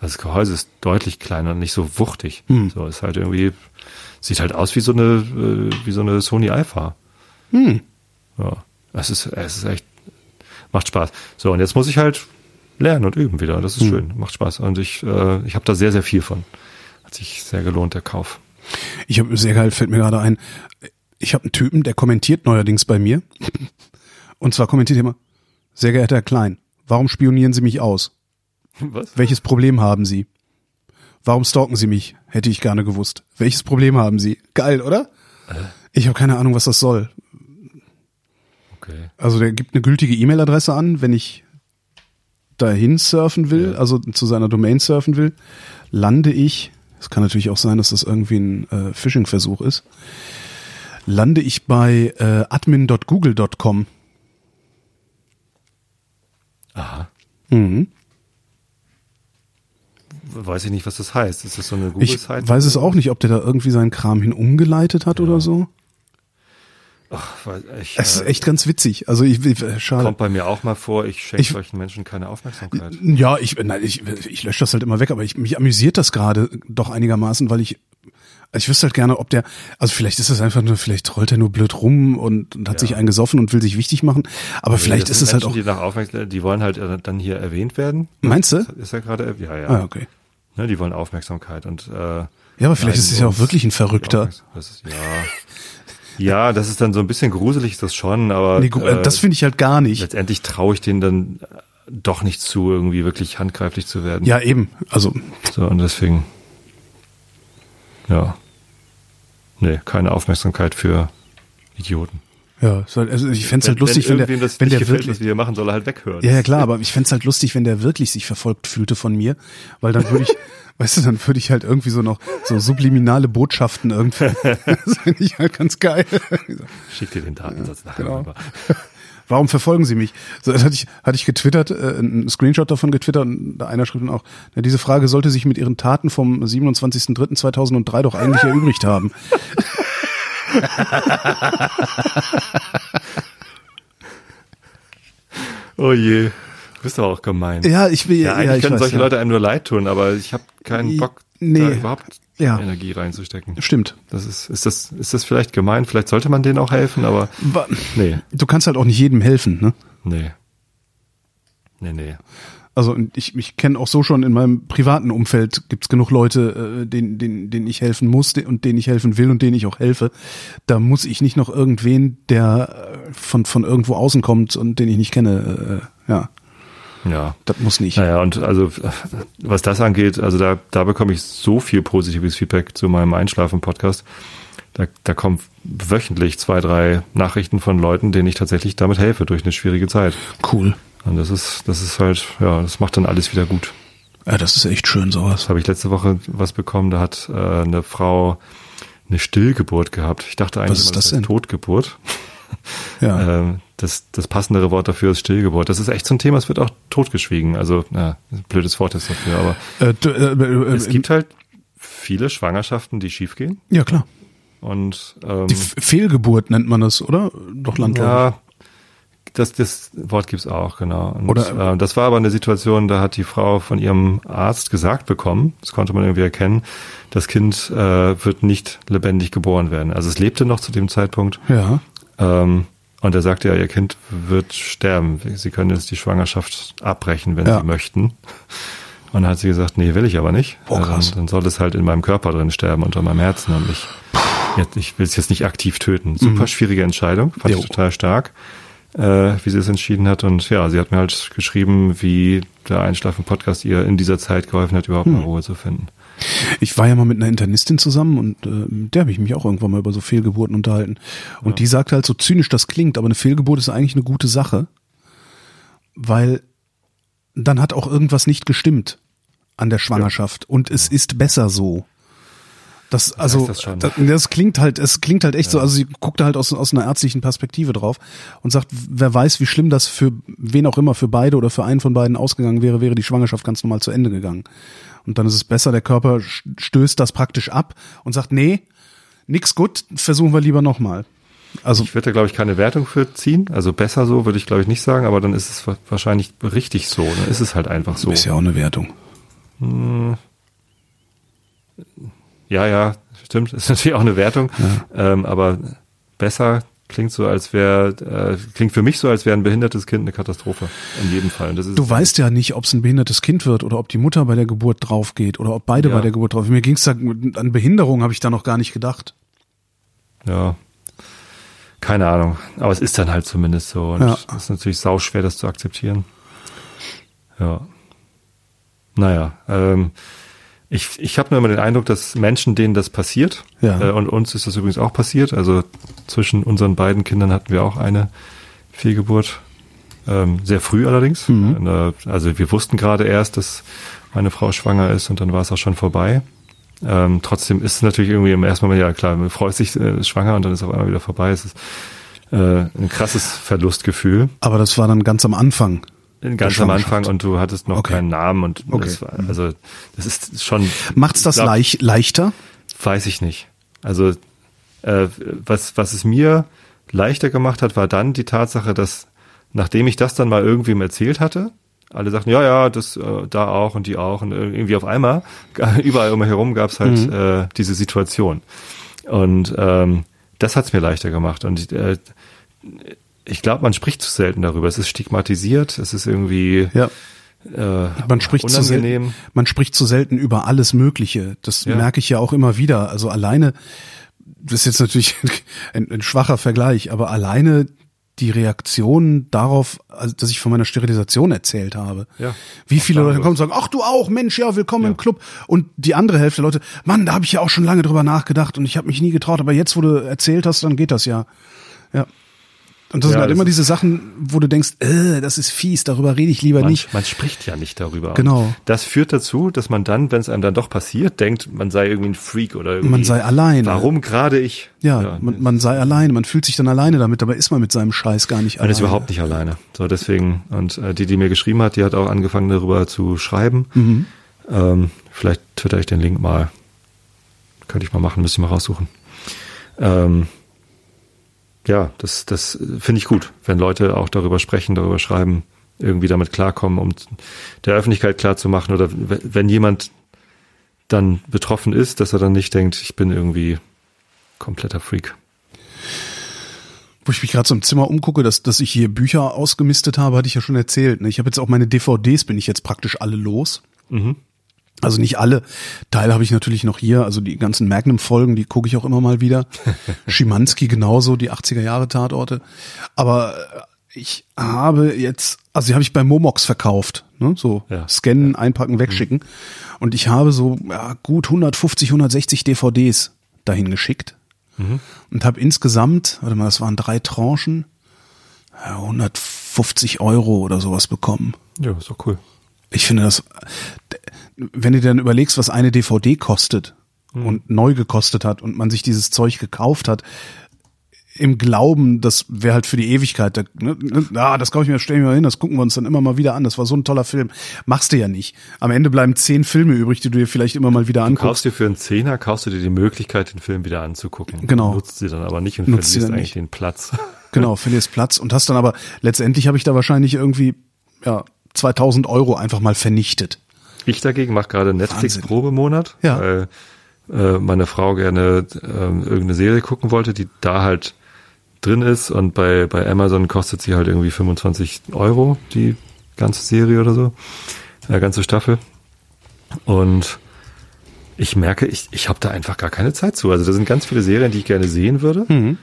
Das Gehäuse ist deutlich kleiner und nicht so wuchtig. Hm. So ist halt irgendwie, sieht halt aus wie so eine, äh, wie so eine Sony Alpha. Hm. Ja. Es ist, es ist echt, macht Spaß. So, und jetzt muss ich halt lernen und üben wieder. Das ist mhm. schön, macht Spaß. Und ich, äh, ich habe da sehr, sehr viel von. Hat sich sehr gelohnt, der Kauf. Ich habe sehr geil, fällt mir gerade ein. Ich habe einen Typen, der kommentiert neuerdings bei mir. Und zwar kommentiert er immer, sehr geehrter Herr Klein, warum spionieren Sie mich aus? Was? Welches Problem haben Sie? Warum stalken Sie mich? Hätte ich gerne gewusst. Welches Problem haben Sie? Geil, oder? Äh? Ich habe keine Ahnung, was das soll. Okay. Also der gibt eine gültige E-Mail-Adresse an, wenn ich dahin surfen will, ja. also zu seiner Domain surfen will, lande ich, es kann natürlich auch sein, dass das irgendwie ein äh, Phishing-Versuch ist, lande ich bei äh, admin.google.com. Aha. Mhm. Weiß ich nicht, was das heißt. Ist das so eine Google-Seite? Ich weiß es auch nicht, ob der da irgendwie seinen Kram hin umgeleitet hat ja. oder so. Ach, ich, es ist äh, echt ganz witzig. Also ich, ich äh, schade. Kommt bei mir auch mal vor, ich schenke solchen Menschen keine Aufmerksamkeit. Ja, ich, nein, ich, ich lösche das halt immer weg, aber ich, mich amüsiert das gerade doch einigermaßen, weil ich, ich wüsste halt gerne, ob der, also vielleicht ist es einfach nur, vielleicht rollt er nur blöd rum und, und hat ja. sich eingesoffen und will sich wichtig machen, aber nee, vielleicht ist es halt auch. Die, nach die wollen halt äh, dann hier erwähnt werden. Meinst du? Ist er gerade, ja, ja. Ah, okay. Ne, die wollen Aufmerksamkeit und, äh, ja, aber vielleicht ist es ja auch wirklich ein Verrückter. Ist, ja. Ja, das ist dann so ein bisschen gruselig, ist das schon, aber. Nee, äh, das finde ich halt gar nicht. Letztendlich traue ich denen dann doch nicht zu, irgendwie wirklich handgreiflich zu werden. Ja, eben. Also. So, und deswegen. Ja. Nee, keine Aufmerksamkeit für Idioten. Ja, also ich fände halt lustig, wenn, wenn der, das wenn der gefällt, wirklich, was wir machen, soll er halt weghören. Ja, ja klar, aber ich fände halt lustig, wenn der wirklich sich verfolgt fühlte von mir, weil dann würde ich, weißt du, dann würde ich halt irgendwie so noch so subliminale Botschaften irgendwie. das finde ich halt ganz geil. Schick dir den Datensatz ja, nachher genau. rüber. Warum verfolgen Sie mich? So, das hatte ich, hatte ich getwittert, äh, einen Screenshot davon getwittert und einer schrieb dann auch, ja, diese Frage sollte sich mit Ihren Taten vom 27.03.2003 doch eigentlich erübrigt haben. oh je. Du bist aber auch gemein. Ja, ich will ja, eigentlich ja, können weiß, solche ja. Leute einem nur leid tun, aber ich habe keinen Bock, nee. überhaupt Ja. Energie reinzustecken. Stimmt. Das ist, ist das, ist das vielleicht gemein? Vielleicht sollte man denen auch helfen, aber nee, Du kannst halt auch nicht jedem helfen, ne? nee. Nee, nee. Also und ich, ich kenne auch so schon in meinem privaten Umfeld gibt's genug Leute, äh, denen, denen, denen ich helfen muss und denen ich helfen will und denen ich auch helfe. Da muss ich nicht noch irgendwen, der äh, von, von irgendwo außen kommt und den ich nicht kenne. Äh, ja, Ja. das muss nicht. Naja, und also was das angeht, also da, da bekomme ich so viel positives Feedback zu meinem Einschlafen-Podcast. Da, da kommen wöchentlich zwei, drei Nachrichten von Leuten, denen ich tatsächlich damit helfe durch eine schwierige Zeit. Cool. Und das ist, das ist halt, ja, das macht dann alles wieder gut. Ja, das ist echt schön, sowas. Das habe ich letzte Woche was bekommen, da hat äh, eine Frau eine Stillgeburt gehabt. Ich dachte eigentlich, Was ist immer, das heißt denn? Totgeburt. Ja. Ähm, das, das passendere Wort dafür ist Stillgeburt. Das ist echt so ein Thema, es wird auch totgeschwiegen. Also, ein blödes Wort ist dafür, aber Äh, du, äh, äh, es gibt halt viele Schwangerschaften, die schiefgehen ja, klar. Und ähm, Die Fehlgeburt nennt man das, oder? Doch landläufig. ja, das, das Wort gibt's auch, genau. Und, Oder- äh, das war aber eine Situation, da hat die Frau von ihrem Arzt gesagt bekommen, das konnte man irgendwie erkennen, das Kind äh, wird nicht lebendig geboren werden. Also es lebte noch zu dem Zeitpunkt. Ja. Ähm, und er sagte ja, ihr Kind wird sterben. Sie können jetzt die Schwangerschaft abbrechen, wenn Ja. sie möchten. Und dann hat sie gesagt, nee, will ich aber nicht. Oh, krass. Ähm, dann soll es halt in meinem Körper drin sterben, unter meinem Herzen und nicht. Jetzt, ich will es jetzt nicht aktiv töten. Super schwierige Entscheidung, fand Mhm. Jo. ich total stark, äh, wie sie es entschieden hat. Und ja, sie hat mir halt geschrieben, wie der Einschlafen-Podcast ihr in dieser Zeit geholfen hat, überhaupt Mhm. mal Ruhe zu finden. Ich war ja mal mit einer Internistin zusammen und äh, der habe ich mich auch irgendwann mal über so Fehlgeburten unterhalten. Und die sagte halt so zynisch das klingt, aber eine Fehlgeburt ist eigentlich eine gute Sache, weil dann hat auch irgendwas nicht gestimmt an der Schwangerschaft und es ist besser so. Das, also, das das, das klingt halt, es klingt halt echt so, also sie guckt da halt aus, aus einer ärztlichen Perspektive drauf und sagt, wer weiß, wie schlimm das für wen auch immer, für beide oder für einen von beiden ausgegangen wäre, wäre die Schwangerschaft ganz normal zu Ende gegangen. Und dann ist es besser, der Körper stößt das praktisch ab und sagt, nee, nix gut, versuchen wir lieber nochmal. Also, Ich würde da, glaube ich, keine Wertung für ziehen. Also besser so, würde ich, glaube ich, nicht sagen, aber dann ist es wa- wahrscheinlich richtig so. Dann ist es halt einfach so. ist ja auch eine Wertung. Ja, ja, stimmt. Ist natürlich auch eine Wertung. Ähm, aber besser klingt so, als wäre, äh, klingt für mich so, als wäre ein behindertes Kind eine Katastrophe. In jedem Fall. Du weißt ja nicht, ob es ein behindertes Kind wird oder ob die Mutter bei der Geburt drauf geht oder ob beide Ja. bei der Geburt drauf. Mir ging's da an Behinderung habe ich da noch gar nicht gedacht. Ja. Keine Ahnung. Aber es ist dann halt zumindest so. Und Ja. es ist natürlich sauschwer, das zu akzeptieren. Ja. Naja, ähm, ich, ich habe nur immer den Eindruck, dass Menschen, denen das passiert, Ja. äh, und uns ist das übrigens auch passiert, also zwischen unseren beiden Kindern hatten wir auch eine Fehlgeburt, ähm, sehr früh allerdings. Mhm. In der- Also wir wussten gerade erst, dass meine Frau schwanger ist und dann war es auch schon vorbei. Ähm, trotzdem ist es natürlich irgendwie im ersten Moment, ja klar, man freut sich, äh, ist schwanger und dann ist auf einmal wieder vorbei. Es ist äh, ein krasses Verlustgefühl. Aber das war dann ganz am Anfang. Ganz am. Anfang und du hattest noch Okay. keinen Namen und Okay. das war, also das ist schon. Macht's das glaub, leicht, leichter? Weiß ich nicht. Also äh, was, was es mir leichter gemacht hat, war dann die Tatsache, dass nachdem ich das dann mal irgendwem erzählt hatte, alle sagten, ja, ja, das äh, da auch und die auch und irgendwie auf einmal, überall um mich herum gab es halt äh, diese Situation. Und ähm, das hat's mir leichter gemacht. Und äh, ich glaube, man spricht zu selten darüber. Es ist stigmatisiert, es ist irgendwie Ja. äh, Man spricht zu unangenehm. selten, man spricht zu selten über alles Mögliche. Das Ja. merke ich ja auch immer wieder. Also alleine, das ist jetzt natürlich ein, ein schwacher Vergleich, aber alleine die Reaktion darauf, also, dass ich von meiner Sterilisation erzählt habe. Ja. Wie viele Leute kommen und sagen, ach du auch, Mensch, ja, willkommen Ja. im Club. Und die andere Hälfte der Leute, Mann, da habe ich ja auch schon lange drüber nachgedacht und ich habe mich nie getraut, aber jetzt, wo du erzählt hast, dann geht das ja. Ja. Und das Ja, sind halt das immer ist- diese Sachen, wo du denkst, äh, das ist fies, darüber rede ich lieber Man, nicht. man spricht ja nicht darüber. Genau. Das führt dazu, dass man dann, wenn es einem dann doch passiert, denkt, man sei irgendwie ein Freak oder irgendwie. Man sei alleine. Warum gerade ich? Ja, man, man sei alleine, man fühlt sich dann alleine damit, dabei ist man mit seinem Scheiß gar nicht man ist alleine. überhaupt nicht alleine. So deswegen und äh, die, die mir geschrieben hat, die hat auch angefangen darüber zu schreiben. Mhm. Ähm, vielleicht twitter ich den Link mal. Könnte ich mal machen, müsste ich mal raussuchen. Ähm, ja, das, das finde ich gut, wenn Leute auch darüber sprechen, darüber schreiben, irgendwie damit klarkommen, um der Öffentlichkeit klarzumachen oder wenn jemand dann betroffen ist, dass er dann nicht denkt, ich bin irgendwie kompletter Freak. Wo ich mich gerade so im Zimmer umgucke, dass, dass ich hier Bücher ausgemistet habe, hatte ich ja schon erzählt. Ne? Ich habe jetzt auch meine DVDs, bin ich jetzt praktisch alle los. Mhm. Also nicht alle. Teil habe ich natürlich noch hier. Also die ganzen Magnum-Folgen, die gucke ich auch immer mal wieder. Schimanski genauso, die 80er Jahre Tatorte. Aber ich habe jetzt, also die habe ich bei Momox verkauft. Ne? So ja. scannen, einpacken, wegschicken. Mhm. Und ich habe so ja, gut 150, 160 DVDs dahin geschickt mhm. und habe insgesamt, warte mal, das waren drei Tranchen, 150 Euro oder sowas bekommen. Ja, ist doch cool. Ich finde das, wenn du dir dann überlegst, was eine DVD kostet mhm. und neu gekostet hat und man sich dieses Zeug gekauft hat, im Glauben, das wäre halt für die Ewigkeit. Da, ne, ah, das glaube ich mir, stellen wir mal hin, das gucken wir uns dann immer mal wieder an. Das war so ein toller Film. Machst du ja nicht. Am Ende bleiben zehn Filme übrig, die du dir vielleicht immer mal wieder anguckst. Du kaufst dir für einen Zehner, kaufst du dir die Möglichkeit, den Film wieder anzugucken. Genau. Du nutzt sie dann aber nicht und Nutzt verlierst eigentlich nicht. den Platz. Genau, verlierst Platz und hast dann aber, letztendlich habe ich da wahrscheinlich irgendwie, ja, 2000 Euro einfach mal vernichtet. Ich dagegen mache gerade Netflix-Probemonat, ja. weil äh, meine Frau gerne äh, irgendeine Serie gucken wollte, die da halt drin ist und bei, bei Amazon kostet sie halt irgendwie 25 Euro, die ganze Serie oder so, äh, ganze Staffel. Und ich merke, ich, ich habe da einfach gar keine Zeit zu. Also da sind ganz viele Serien, die ich gerne sehen würde. Mhm.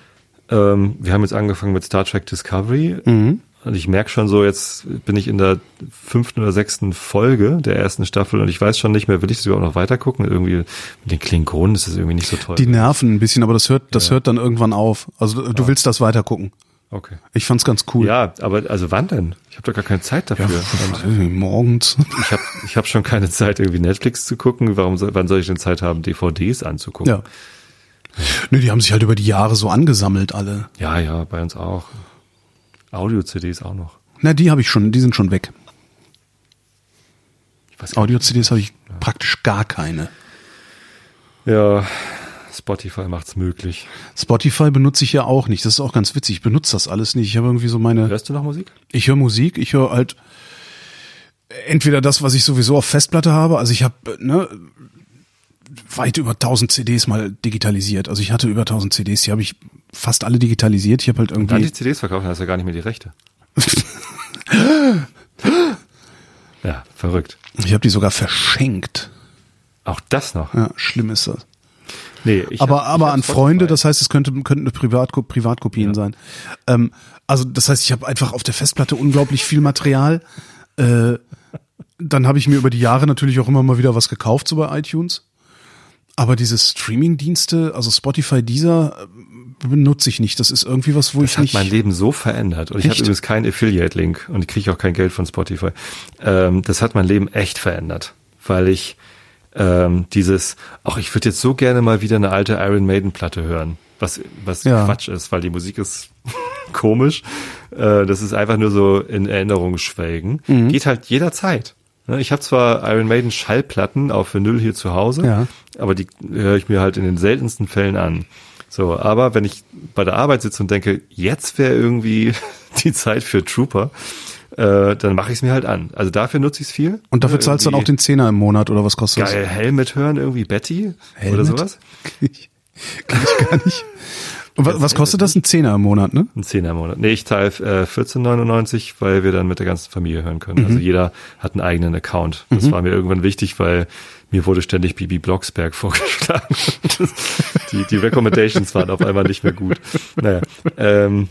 Ähm, wir haben jetzt angefangen mit Star Trek Discovery. Mhm. Und ich merke schon so, jetzt bin ich in der fünften oder sechsten Folge der ersten Staffel und ich weiß schon nicht mehr, will ich das überhaupt noch weiter gucken? Irgendwie mit den Klingonen ist das irgendwie nicht so toll. Die nerven ein bisschen, aber das hört, das ja. hört dann irgendwann auf. Also du ja. willst das weiter gucken. Okay. Ich fand's ganz cool. Ja, aber also wann denn? Ich habe doch gar keine Zeit dafür. Ja, morgens. Ich habe ich hab schon keine Zeit, irgendwie Netflix zu gucken. Warum soll, wann soll ich denn Zeit haben, DVDs anzugucken? Ja. Nö, die haben sich halt über die Jahre so angesammelt, alle. Ja, ja, bei uns auch. Audio-CDs auch noch. Na, die habe ich schon, die sind schon weg. Audio-CDs habe ich ja. praktisch gar keine. Ja, Spotify macht's möglich. Spotify benutze ich ja auch nicht. Das ist auch ganz witzig. Ich benutze das alles nicht. Ich habe irgendwie so meine. Hörst du noch Musik? Ich höre Musik. Ich höre halt entweder das, was ich sowieso auf Festplatte habe. Also ich habe ne, weit über 1000 CDs mal digitalisiert. Also ich hatte über 1000 CDs. Die habe ich fast alle digitalisiert. Ich habe halt irgendwie. Und dann die CDs verkaufen, hast du ja gar nicht mehr die Rechte. ja, verrückt. Ich habe die sogar verschenkt. Auch das noch? Ja, schlimm ist das. Nee, ich aber hab, aber ich an Freunde, das heißt, es könnte, könnten Privatkop Privatkopien ja. sein. Ähm, also das heißt, ich habe einfach auf der Festplatte unglaublich viel Material. Äh, dann habe ich mir über die Jahre natürlich auch immer mal wieder was gekauft, so bei iTunes. Aber diese Streaming-Dienste, also Spotify, dieser benutze ich nicht. Das ist irgendwie was, wo das ich nicht. Das hat mein Leben so verändert. Und ich habe übrigens keinen Affiliate-Link und ich kriege auch kein Geld von Spotify. Ähm, das hat mein Leben echt verändert, weil ich ähm, dieses, auch ich würde jetzt so gerne mal wieder eine alte Iron Maiden-Platte hören, was, was ja. Quatsch ist, weil die Musik ist komisch. Äh, das ist einfach nur so in Erinnerung schwelgen. Mhm. Geht halt jederzeit. Ne, ich habe zwar Iron Maiden Schallplatten auf Vinyl hier zu Hause, ja. aber die höre ich mir halt in den seltensten Fällen an. So, aber wenn ich bei der Arbeit sitze und denke, jetzt wäre irgendwie die Zeit für Trooper, äh, dann mache ich es mir halt an. Also dafür nutze ich es viel. Und dafür zahlst du dann auch den Zehner im Monat oder was kostet das? Geil, Helmet hören, irgendwie Betty Helmet? oder sowas? Kann ich, kann ich gar nicht. Was, was kostet das? Ein Zehner im Monat, ne? Ein Zehner im Monat. Nee, ich zahle äh, 14,99, weil wir dann mit der ganzen Familie hören können. Mhm. Also jeder hat einen eigenen Account. Das mhm. war mir irgendwann wichtig, weil mir wurde ständig Bibi Blocksberg vorgeschlagen. die, die Recommendations waren auf einmal nicht mehr gut. Naja. Ähm,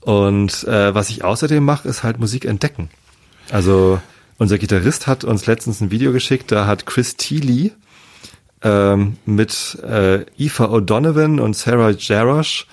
und äh, was ich außerdem mache, ist halt Musik entdecken. Also unser Gitarrist hat uns letztens ein Video geschickt, da hat Chris Thiele ähm, mit äh, Aoife O'Donovan und Sarah Jarosh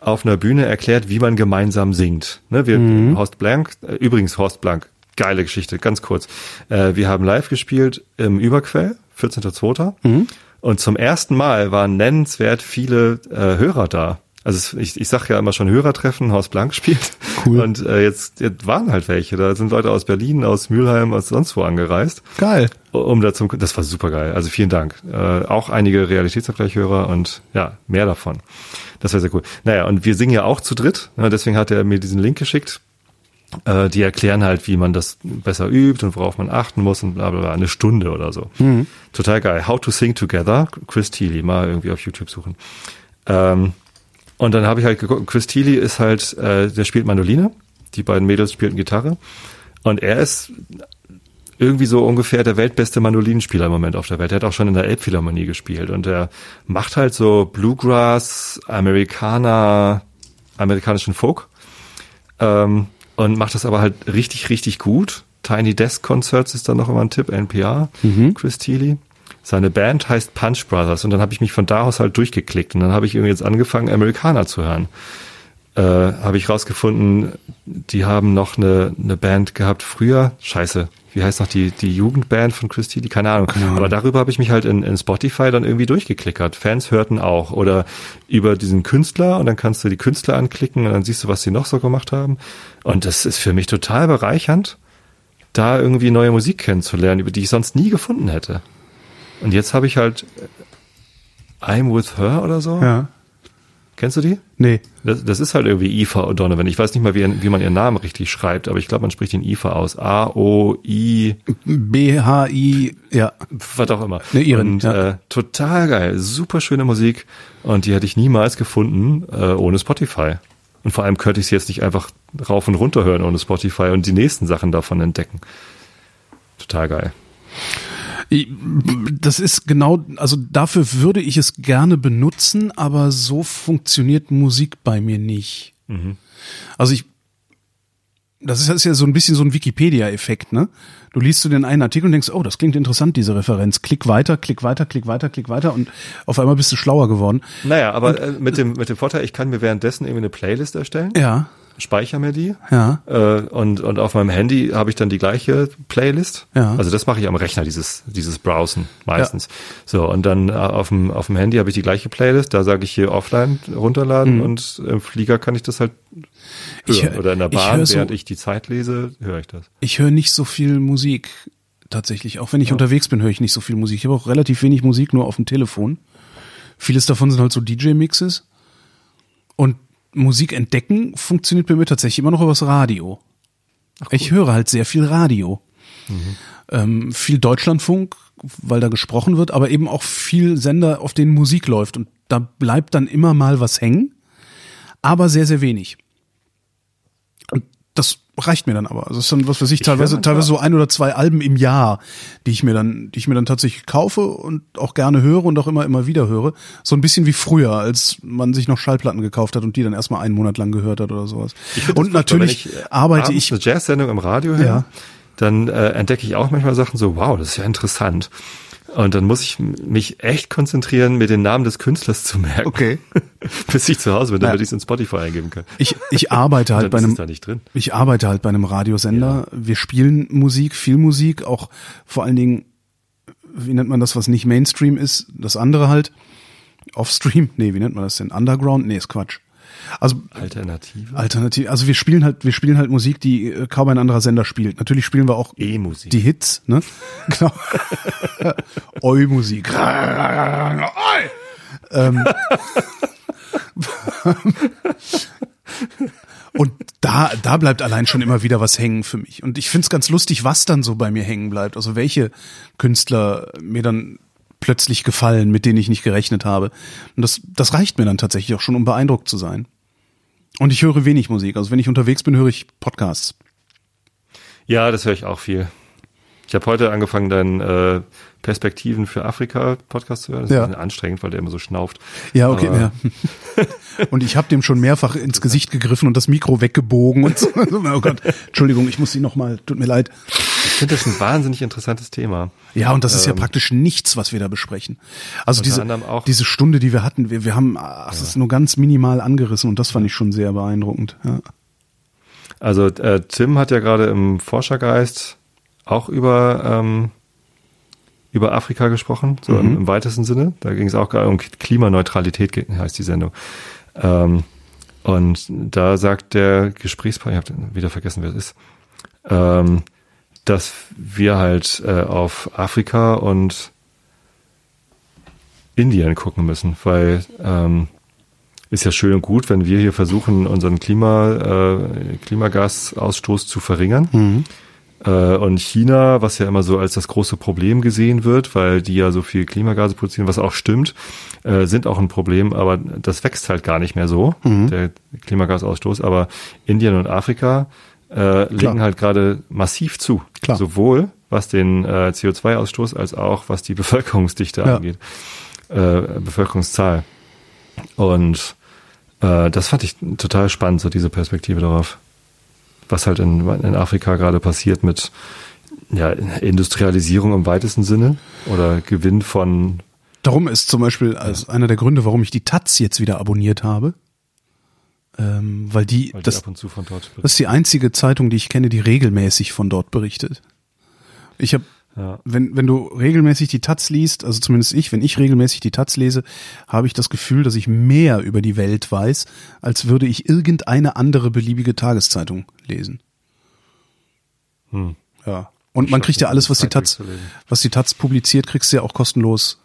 auf einer Bühne erklärt, wie man gemeinsam singt. Ne, wir, mhm. Horst Blank, äh, übrigens Horst Blank, geile Geschichte, ganz kurz. Äh, wir haben live gespielt im Überquell, 14.02. Mhm. Und zum ersten Mal waren nennenswert viele äh, Hörer da. Also ich, ich sage ja immer schon Hörertreffen, Haus Blank spielt. Cool. Und äh, jetzt, jetzt waren halt welche. Da sind Leute aus Berlin, aus Mülheim, aus sonst wo angereist. Geil. Um da zum, das war super geil. Also vielen Dank. Äh, auch einige Realitätsabgleichhörer und ja, mehr davon. Das war sehr cool. Naja, und wir singen ja auch zu dritt. Ja, deswegen hat er mir diesen Link geschickt Äh, die erklären halt, wie man das besser übt und worauf man achten muss und bla bla bla. Eine Stunde oder so. Mhm. Total geil. How to Sing Together, Chris Thiele, mal irgendwie auf YouTube suchen. Ähm, und dann habe ich halt geguckt, Chris Thiele ist halt, äh, der spielt Mandoline, die beiden Mädels spielten Gitarre. Und er ist irgendwie so ungefähr der weltbeste Mandolinenspieler im Moment auf der Welt. Er hat auch schon in der Elbphilharmonie gespielt und er macht halt so Bluegrass, Amerikaner, amerikanischen Folk ähm, und macht das aber halt richtig, richtig gut. Tiny Desk Concerts ist dann noch immer ein Tipp, NPR, mhm. Chris Thiele. Seine Band heißt Punch Brothers und dann habe ich mich von da aus halt durchgeklickt und dann habe ich irgendwie jetzt angefangen, Amerikaner zu hören. Äh, habe ich rausgefunden, die haben noch eine, eine Band gehabt früher. Scheiße, wie heißt noch die, die Jugendband von Christy? Die, keine Ahnung. Keine Aber darüber habe ich mich halt in, in Spotify dann irgendwie durchgeklickert. Fans hörten auch. Oder über diesen Künstler und dann kannst du die Künstler anklicken und dann siehst du, was sie noch so gemacht haben. Und das ist für mich total bereichernd, da irgendwie neue Musik kennenzulernen, über die ich sonst nie gefunden hätte. Und jetzt habe ich halt äh, I'm with her oder so. Ja. Kennst du die? Nee. Das, das ist halt irgendwie Eva O'Donovan. Ich weiß nicht mal, wie, wie man ihren Namen richtig schreibt, aber ich glaube, man spricht den Eva aus. A-O-I. B-H-I, ja. Was auch immer. Ne, ihren, und, ja. äh, total geil. Super schöne Musik. Und die hätte ich niemals gefunden äh, ohne Spotify. Und vor allem könnte ich sie jetzt nicht einfach rauf und runter hören ohne Spotify und die nächsten Sachen davon entdecken. Total geil. Das ist genau, also dafür würde ich es gerne benutzen, aber so funktioniert Musik bei mir nicht. Mhm. Also ich, das ist ja so ein bisschen so ein Wikipedia-Effekt, ne? Du liest so den einen Artikel und denkst, oh, das klingt interessant, diese Referenz. Klick weiter, klick weiter, klick weiter, klick weiter und auf einmal bist du schlauer geworden. Naja, aber und, äh, mit dem, mit dem Vorteil, ich kann mir währenddessen irgendwie eine Playlist erstellen. Ja speichere mir die. Ja. Äh, und, und auf meinem Handy habe ich dann die gleiche Playlist. Ja. Also das mache ich am Rechner, dieses, dieses Browsen meistens. Ja. So, und dann äh, auf dem, auf dem Handy habe ich die gleiche Playlist. Da sage ich hier offline runterladen mhm. und im Flieger kann ich das halt hören. Hör, Oder in der Bahn, ich so, während ich die Zeit lese, höre ich das. Ich höre nicht so viel Musik tatsächlich. Auch wenn ich ja. unterwegs bin, höre ich nicht so viel Musik. Ich habe auch relativ wenig Musik nur auf dem Telefon. Vieles davon sind halt so DJ-Mixes. Und Musik entdecken funktioniert bei mir tatsächlich immer noch übers Radio. Ach. Ich höre halt sehr viel Radio. Mhm. Ähm, viel Deutschlandfunk, weil da gesprochen wird, aber eben auch viel Sender, auf denen Musik läuft. Und da bleibt dann immer mal was hängen, aber sehr, sehr wenig. Das reicht mir dann aber. Also das ist dann, was weiß ich, teilweise, teilweise so ein oder zwei Alben im Jahr, die ich mir dann, die ich mir dann tatsächlich kaufe und auch gerne höre und auch immer, immer wieder höre. So ein bisschen wie früher, als man sich noch Schallplatten gekauft hat und die dann erstmal einen Monat lang gehört hat oder sowas. Und natürlich ich, äh, arbeite ich. eine Jazz-Sendung im Radio höre, ja. dann äh, entdecke ich auch manchmal Sachen so, wow, das ist ja interessant. Und dann muss ich mich echt konzentrieren, mir den Namen des Künstlers zu merken. Okay. Bis ich zu Hause bin, damit ja. ich es in Spotify eingeben kann. Ich, ich arbeite halt bei einem, ich arbeite halt bei einem Radiosender. Ja. Wir spielen Musik, viel Musik, auch vor allen Dingen, wie nennt man das, was nicht Mainstream ist, das andere halt. Offstream? Nee, wie nennt man das denn? Underground? Nee, ist Quatsch. Also Alternative. Alternative. Also wir spielen halt, wir spielen halt Musik, die äh, kaum ein anderer Sender spielt. Natürlich spielen wir auch E-Musik. Die Hits, ne? genau. Eu-Musik. ähm, Und da, da bleibt allein schon immer wieder was hängen für mich. Und ich find's ganz lustig, was dann so bei mir hängen bleibt. Also welche Künstler mir dann plötzlich gefallen, mit denen ich nicht gerechnet habe. Und das, das reicht mir dann tatsächlich auch schon, um beeindruckt zu sein. Und ich höre wenig Musik. Also wenn ich unterwegs bin, höre ich Podcasts. Ja, das höre ich auch viel. Ich habe heute angefangen, deinen äh, Perspektiven für Afrika Podcast zu hören. Das ja. ist ein bisschen anstrengend, weil der immer so schnauft. Ja, okay. Ja. und ich habe dem schon mehrfach ins Gesicht gegriffen und das Mikro weggebogen und so. oh Gott, Entschuldigung, ich muss Sie noch mal, tut mir leid. Ich finde das ein wahnsinnig interessantes Thema. Ja, und das ist ähm, ja praktisch nichts, was wir da besprechen. Also diese, diese Stunde, die wir hatten, wir, wir haben ach, das ist nur ganz minimal angerissen und das fand ich schon sehr beeindruckend. Ja. Also äh, Tim hat ja gerade im Forschergeist auch über ähm, über Afrika gesprochen, so mhm. im, im, weitesten Sinne. Da ging es auch gerade um Klimaneutralität, heißt die Sendung. Ähm, und da sagt der Gesprächspartner, ich habe wieder vergessen, wer es ist, ähm, dass wir halt äh, auf Afrika und Indien gucken müssen, weil ähm, ist ja schön und gut, wenn wir hier versuchen, unseren Klima, äh, Klimagasausstoß zu verringern. Mhm. Äh, und China, was ja immer so als das große Problem gesehen wird, weil die ja so viel Klimagase produzieren, was auch stimmt, äh, sind auch ein Problem, aber das wächst halt gar nicht mehr so, mhm. der Klimagasausstoß. Aber Indien und Afrika äh, legen halt gerade massiv zu. Klar. Sowohl was den äh, CO2-Ausstoß als auch was die Bevölkerungsdichte ja. angeht, äh, Bevölkerungszahl. Und äh, das fand ich total spannend, so diese Perspektive darauf was halt in, in Afrika gerade passiert mit ja, Industrialisierung im weitesten Sinne oder Gewinn von. Darum ist zum Beispiel als einer der Gründe, warum ich die Taz jetzt wieder abonniert habe. Ähm, weil die, weil die das, das ist die einzige Zeitung, die ich kenne, die regelmäßig von dort berichtet. Ich habe ja. Wenn, wenn du regelmäßig die Taz liest, also zumindest ich, wenn ich regelmäßig die Taz lese, habe ich das Gefühl, dass ich mehr über die Welt weiß, als würde ich irgendeine andere beliebige Tageszeitung lesen. Hm. Ja. Und ich man kriegt ja alles, was die Taz, was die Taz publiziert, kriegst du ja auch kostenlos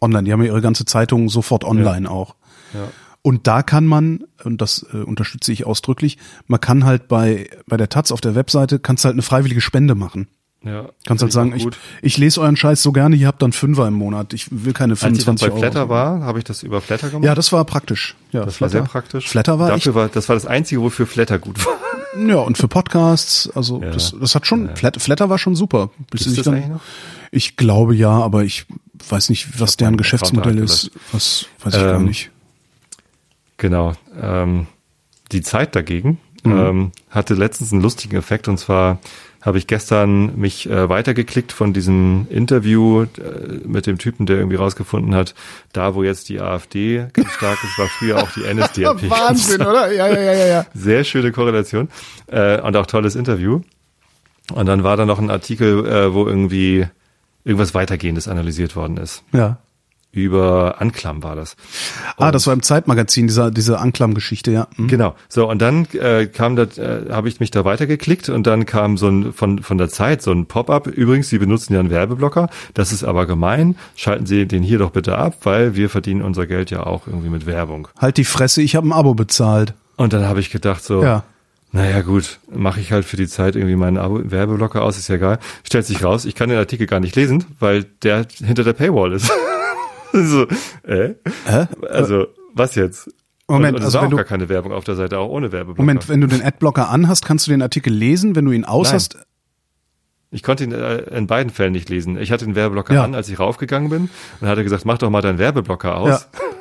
online. Die haben ja ihre ganze Zeitung sofort online ja. auch. Ja. Und da kann man, und das äh, unterstütze ich ausdrücklich, man kann halt bei, bei der Taz auf der Webseite, kannst halt eine freiwillige Spende machen. Ja, Kannst halt sagen, ich, ich lese euren Scheiß so gerne, ihr habt dann Fünfer im Monat. Ich will keine 25 Als ich bei Flatter Euro. war, habe ich das über Flatter gemacht. Ja, das war praktisch. Ja, das Flatter, war sehr praktisch. Flatter war, Dafür war das war das einzige, wofür Flatter gut war. Ja, und für Podcasts, also ja. das, das hat schon ja. Flatter, Flatter war schon super. Bis Gibt's das dann, eigentlich noch? Ich glaube ja, aber ich weiß nicht, was deren Geschäftsmodell ist. Was weiß ich ähm, gar nicht. Genau. Ähm, die Zeit dagegen mhm. ähm, hatte letztens einen lustigen Effekt und zwar habe ich gestern mich äh, weitergeklickt von diesem Interview äh, mit dem Typen, der irgendwie rausgefunden hat, da wo jetzt die AfD ganz stark ist, war früher auch die NSDAP. Wahnsinn, oder? Ja, ja, ja, ja. Sehr schöne Korrelation äh, und auch tolles Interview. Und dann war da noch ein Artikel, äh, wo irgendwie irgendwas weitergehendes analysiert worden ist. Ja über Anklam war das. Und ah, das war im Zeitmagazin, dieser, diese Anklam-Geschichte, ja. Mhm. Genau. So, und dann äh, kam da, äh, habe ich mich da weitergeklickt und dann kam so ein von, von der Zeit so ein Pop-up. Übrigens, Sie benutzen ja einen Werbeblocker. Das ist aber gemein. Schalten Sie den hier doch bitte ab, weil wir verdienen unser Geld ja auch irgendwie mit Werbung. Halt die Fresse, ich habe ein Abo bezahlt. Und dann habe ich gedacht so, ja. Naja, gut, mache ich halt für die Zeit irgendwie meinen Abo Werbeblocker aus, ist ja egal. Stellt sich raus, ich kann den Artikel gar nicht lesen, weil der hinter der Paywall ist. so, äh? Hä? Also, was jetzt? Moment, und, und also war wenn auch gar keine Werbung auf der Seite, auch ohne Werbeblocker. Moment, wenn du den Adblocker anhast, kannst du den Artikel lesen, wenn du ihn aus hast? Ich konnte ihn äh, in beiden Fällen nicht lesen. Ich hatte den Werbeblocker ja. an, als ich raufgegangen bin und hatte gesagt, mach doch mal deinen Werbeblocker aus. Ja.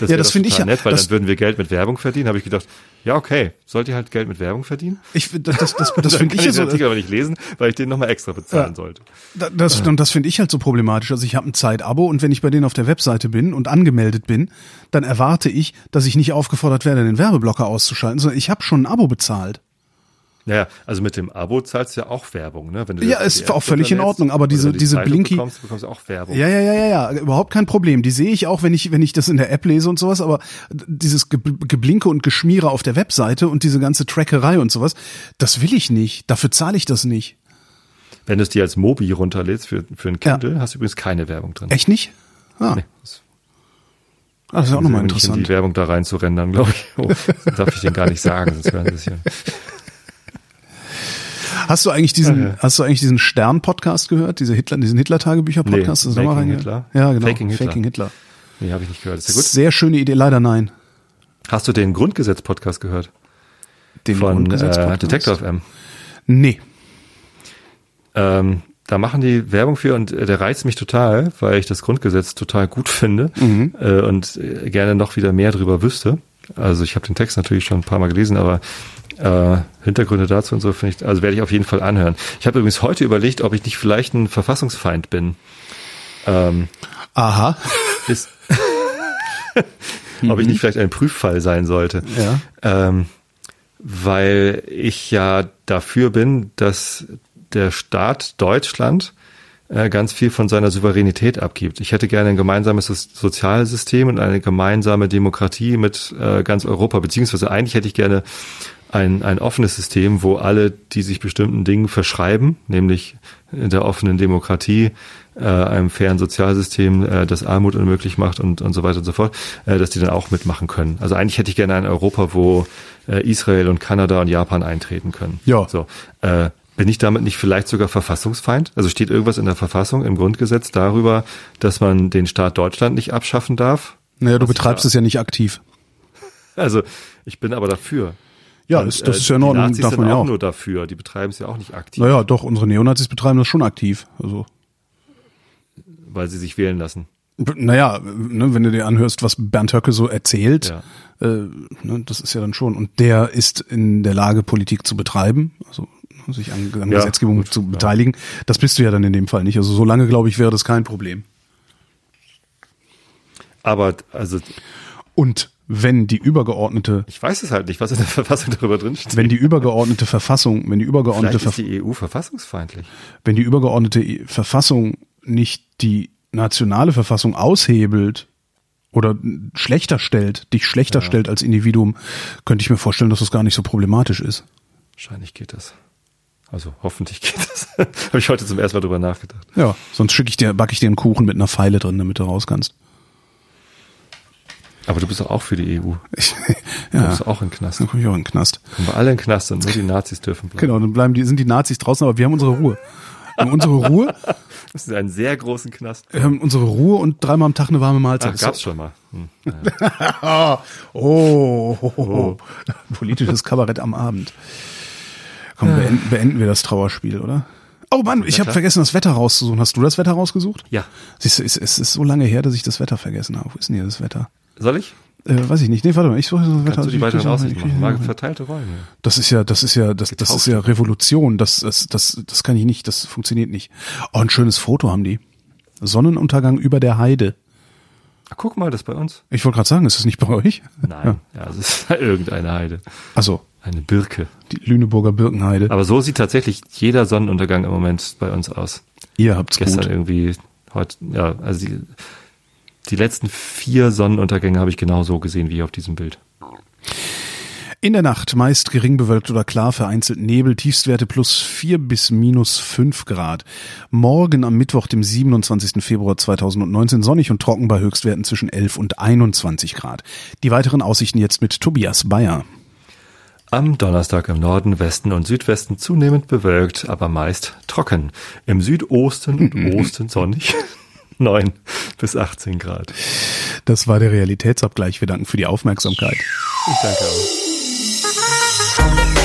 Das ja, das finde ich ja nett, weil dann würden wir Geld mit Werbung verdienen. Habe ich gedacht, ja okay, sollt ihr halt Geld mit Werbung verdienen? Ich das das das, das finde ich ja so. Artikel aber nicht lesen, weil ich den nochmal extra bezahlen ja, sollte. Das und das finde ich halt so problematisch. Also ich habe ein Zeitabo und wenn ich bei denen auf der Webseite bin und angemeldet bin, dann erwarte ich, dass ich nicht aufgefordert werde, den Werbeblocker auszuschalten, sondern ich habe schon ein Abo bezahlt. Naja, also mit dem Abo zahlst du ja auch Werbung, ne? Wenn du ja, ist auch völlig in Ordnung, aber diese, die diese Zeitung Blinky. Bekommst, bekommst auch Werbung. Ja, ja, ja, ja, ja, überhaupt kein Problem. Die sehe ich auch, wenn ich, wenn ich das in der App lese und sowas, aber dieses Geblinke und Geschmiere auf der Webseite und diese ganze Trackerei und sowas, das will ich nicht. Dafür zahle ich das nicht. Wenn du es dir als Mobi runterlädst für, für ein Kindle, ja. hast du übrigens keine Werbung drin. Echt nicht? Ah. Nee, das Ah, das ist auch nochmal interessant. Die Werbung da rein zu rendern, glaube ich. Oh, darf ich den gar nicht sagen, sonst werden sie ja. Hast du eigentlich diesen, ja, hast du eigentlich diesen Stern-Podcast gehört? Diese Hitler, diesen Hitler-Tagebücher-Podcast? Nee, Faking Hitler? Ja, genau. Faking Hitler. Faking Hitler. Nee, habe ich nicht gehört. Ist ja gut. Sehr schöne Idee, leider nein. Hast du den Grundgesetz-Podcast gehört? Den Von Grundgesetz-Podcast? Äh, Detector FM. Nee. Ähm, da machen die Werbung für und äh, der reizt mich total, weil ich das Grundgesetz total gut finde mhm. äh, und äh, gerne noch wieder mehr drüber wüsste. Also ich habe den Text natürlich schon ein paar Mal gelesen, aber äh, Hintergründe dazu und so finde ich, also werde ich auf jeden Fall anhören. Ich habe übrigens heute überlegt, ob ich nicht vielleicht ein Verfassungsfeind bin. Ähm, Aha. Ist, ob ich nicht vielleicht ein Prüffall sein sollte. Ja. Ähm, weil ich ja dafür bin, dass der Staat Deutschland äh, ganz viel von seiner Souveränität abgibt. Ich hätte gerne ein gemeinsames Sozialsystem und eine gemeinsame Demokratie mit äh, ganz Europa, beziehungsweise eigentlich hätte ich gerne ein, ein offenes System, wo alle, die sich bestimmten Dingen verschreiben, nämlich in der offenen Demokratie, äh, einem fairen Sozialsystem, äh, das Armut unmöglich macht und, und so weiter und so fort, äh, dass die dann auch mitmachen können. Also eigentlich hätte ich gerne ein Europa, wo äh, Israel und Kanada und Japan eintreten können. Ja. So, äh, bin ich damit nicht vielleicht sogar Verfassungsfeind? Also steht irgendwas in der Verfassung, im Grundgesetz darüber, dass man den Staat Deutschland nicht abschaffen darf? Naja, du betreibst es ja nicht aktiv. Also ich bin aber dafür. Ja, Und, das, das äh, ist ja in Ordnung, Die Nazis darf sind man ja auch auch. nur dafür. Die betreiben es ja auch nicht aktiv, Naja, doch, unsere Neonazis betreiben das schon aktiv. Also, weil sie sich wählen lassen. naja, ne, wenn du dir anhörst, was Bernd Höcke so erzählt, Ja. äh, ne, das ist ja dann schon. Und der ist in der Lage, Politik zu betreiben, also sich an, an Ja, Gesetzgebung gut, zu ja. beteiligen. Das bist du ja dann in dem Fall nicht. Also so lange, glaube ich, wäre das kein Problem. Aber also Und wenn die übergeordnete, ich weiß es halt nicht, was in der Verfassung darüber drin steht. wenn die übergeordnete Verfassung, wenn die übergeordnete, Vielleicht ist die EU verfassungsfeindlich. wenn die übergeordnete Verfassung nicht die nationale Verfassung aushebelt oder schlechter stellt, dich schlechter stellt als Individuum, könnte ich mir vorstellen, dass das gar nicht so problematisch ist. Wahrscheinlich geht das. Also hoffentlich geht das. Habe ich heute zum ersten Mal drüber nachgedacht. Ja, sonst schicke ich dir, backe ich dir einen Kuchen mit einer Pfeile drin, damit du raus kannst. Aber du bist doch auch für die EU. Ich, Du ja, bist auch in den Knast. dann komme ich auch in den Knast. Kommen wir alle in den Knast und nur die Nazis dürfen bleiben. Genau, dann bleiben die, sind die Nazis draußen, aber wir haben unsere Ruhe. Wir haben unsere Ruhe, Das ist einen sehr großen Knast. wir haben unsere Ruhe und dreimal am Tag eine warme Mahlzeit. Ach, gab's schon mal. Hm. Ah, oh, oh, oh. politisches Kabarett am Abend. Komm, beenden, beenden wir das Trauerspiel, oder? Oh Mann, ich habe vergessen, das Wetter rauszusuchen. Hast du das Wetter rausgesucht? Ja. Siehst du, es, es ist so lange her, dass ich das Wetter vergessen habe. Wo ist denn hier das Wetter? Soll ich? Äh, weiß ich nicht. Nee, warte mal, ich suche Wetter. Kannst du die weiteren ich- Aussichten ich- machen? Mal verteilte. Ja. Das ist ja, das ist ja, das, das ist ja Revolution. Das, das, das, das kann ich nicht. Das funktioniert nicht. Oh, ein schönes Foto haben die. Sonnenuntergang über der Heide. Ach, guck mal, das ist bei uns. Ich wollte gerade sagen, ist das nicht bei euch? Nein, ja, es ist irgendeine Heide. Also Eine Birke. die Lüneburger Birkenheide. Aber so sieht tatsächlich jeder Sonnenuntergang im Moment bei uns aus. Ihr habt's Gestern gut. irgendwie, heute, ja, also die, die letzten vier Sonnenuntergänge habe ich genau so gesehen wie auf diesem Bild. In der Nacht meist gering bewölkt oder klar, vereinzelt Nebel, Tiefstwerte plus 4 bis minus 5 Grad. Morgen am Mittwoch, dem 27. Februar 2019, sonnig und trocken bei Höchstwerten zwischen 11 und 21 Grad. Die weiteren Aussichten jetzt mit Tobias Bayer. Am Donnerstag im Norden, Westen und Südwesten zunehmend bewölkt, aber meist trocken. Im Südosten und Osten sonnig. 9 bis 18 Grad. Das war der Realitätsabgleich. Wir danken für die Aufmerksamkeit. Ich danke auch.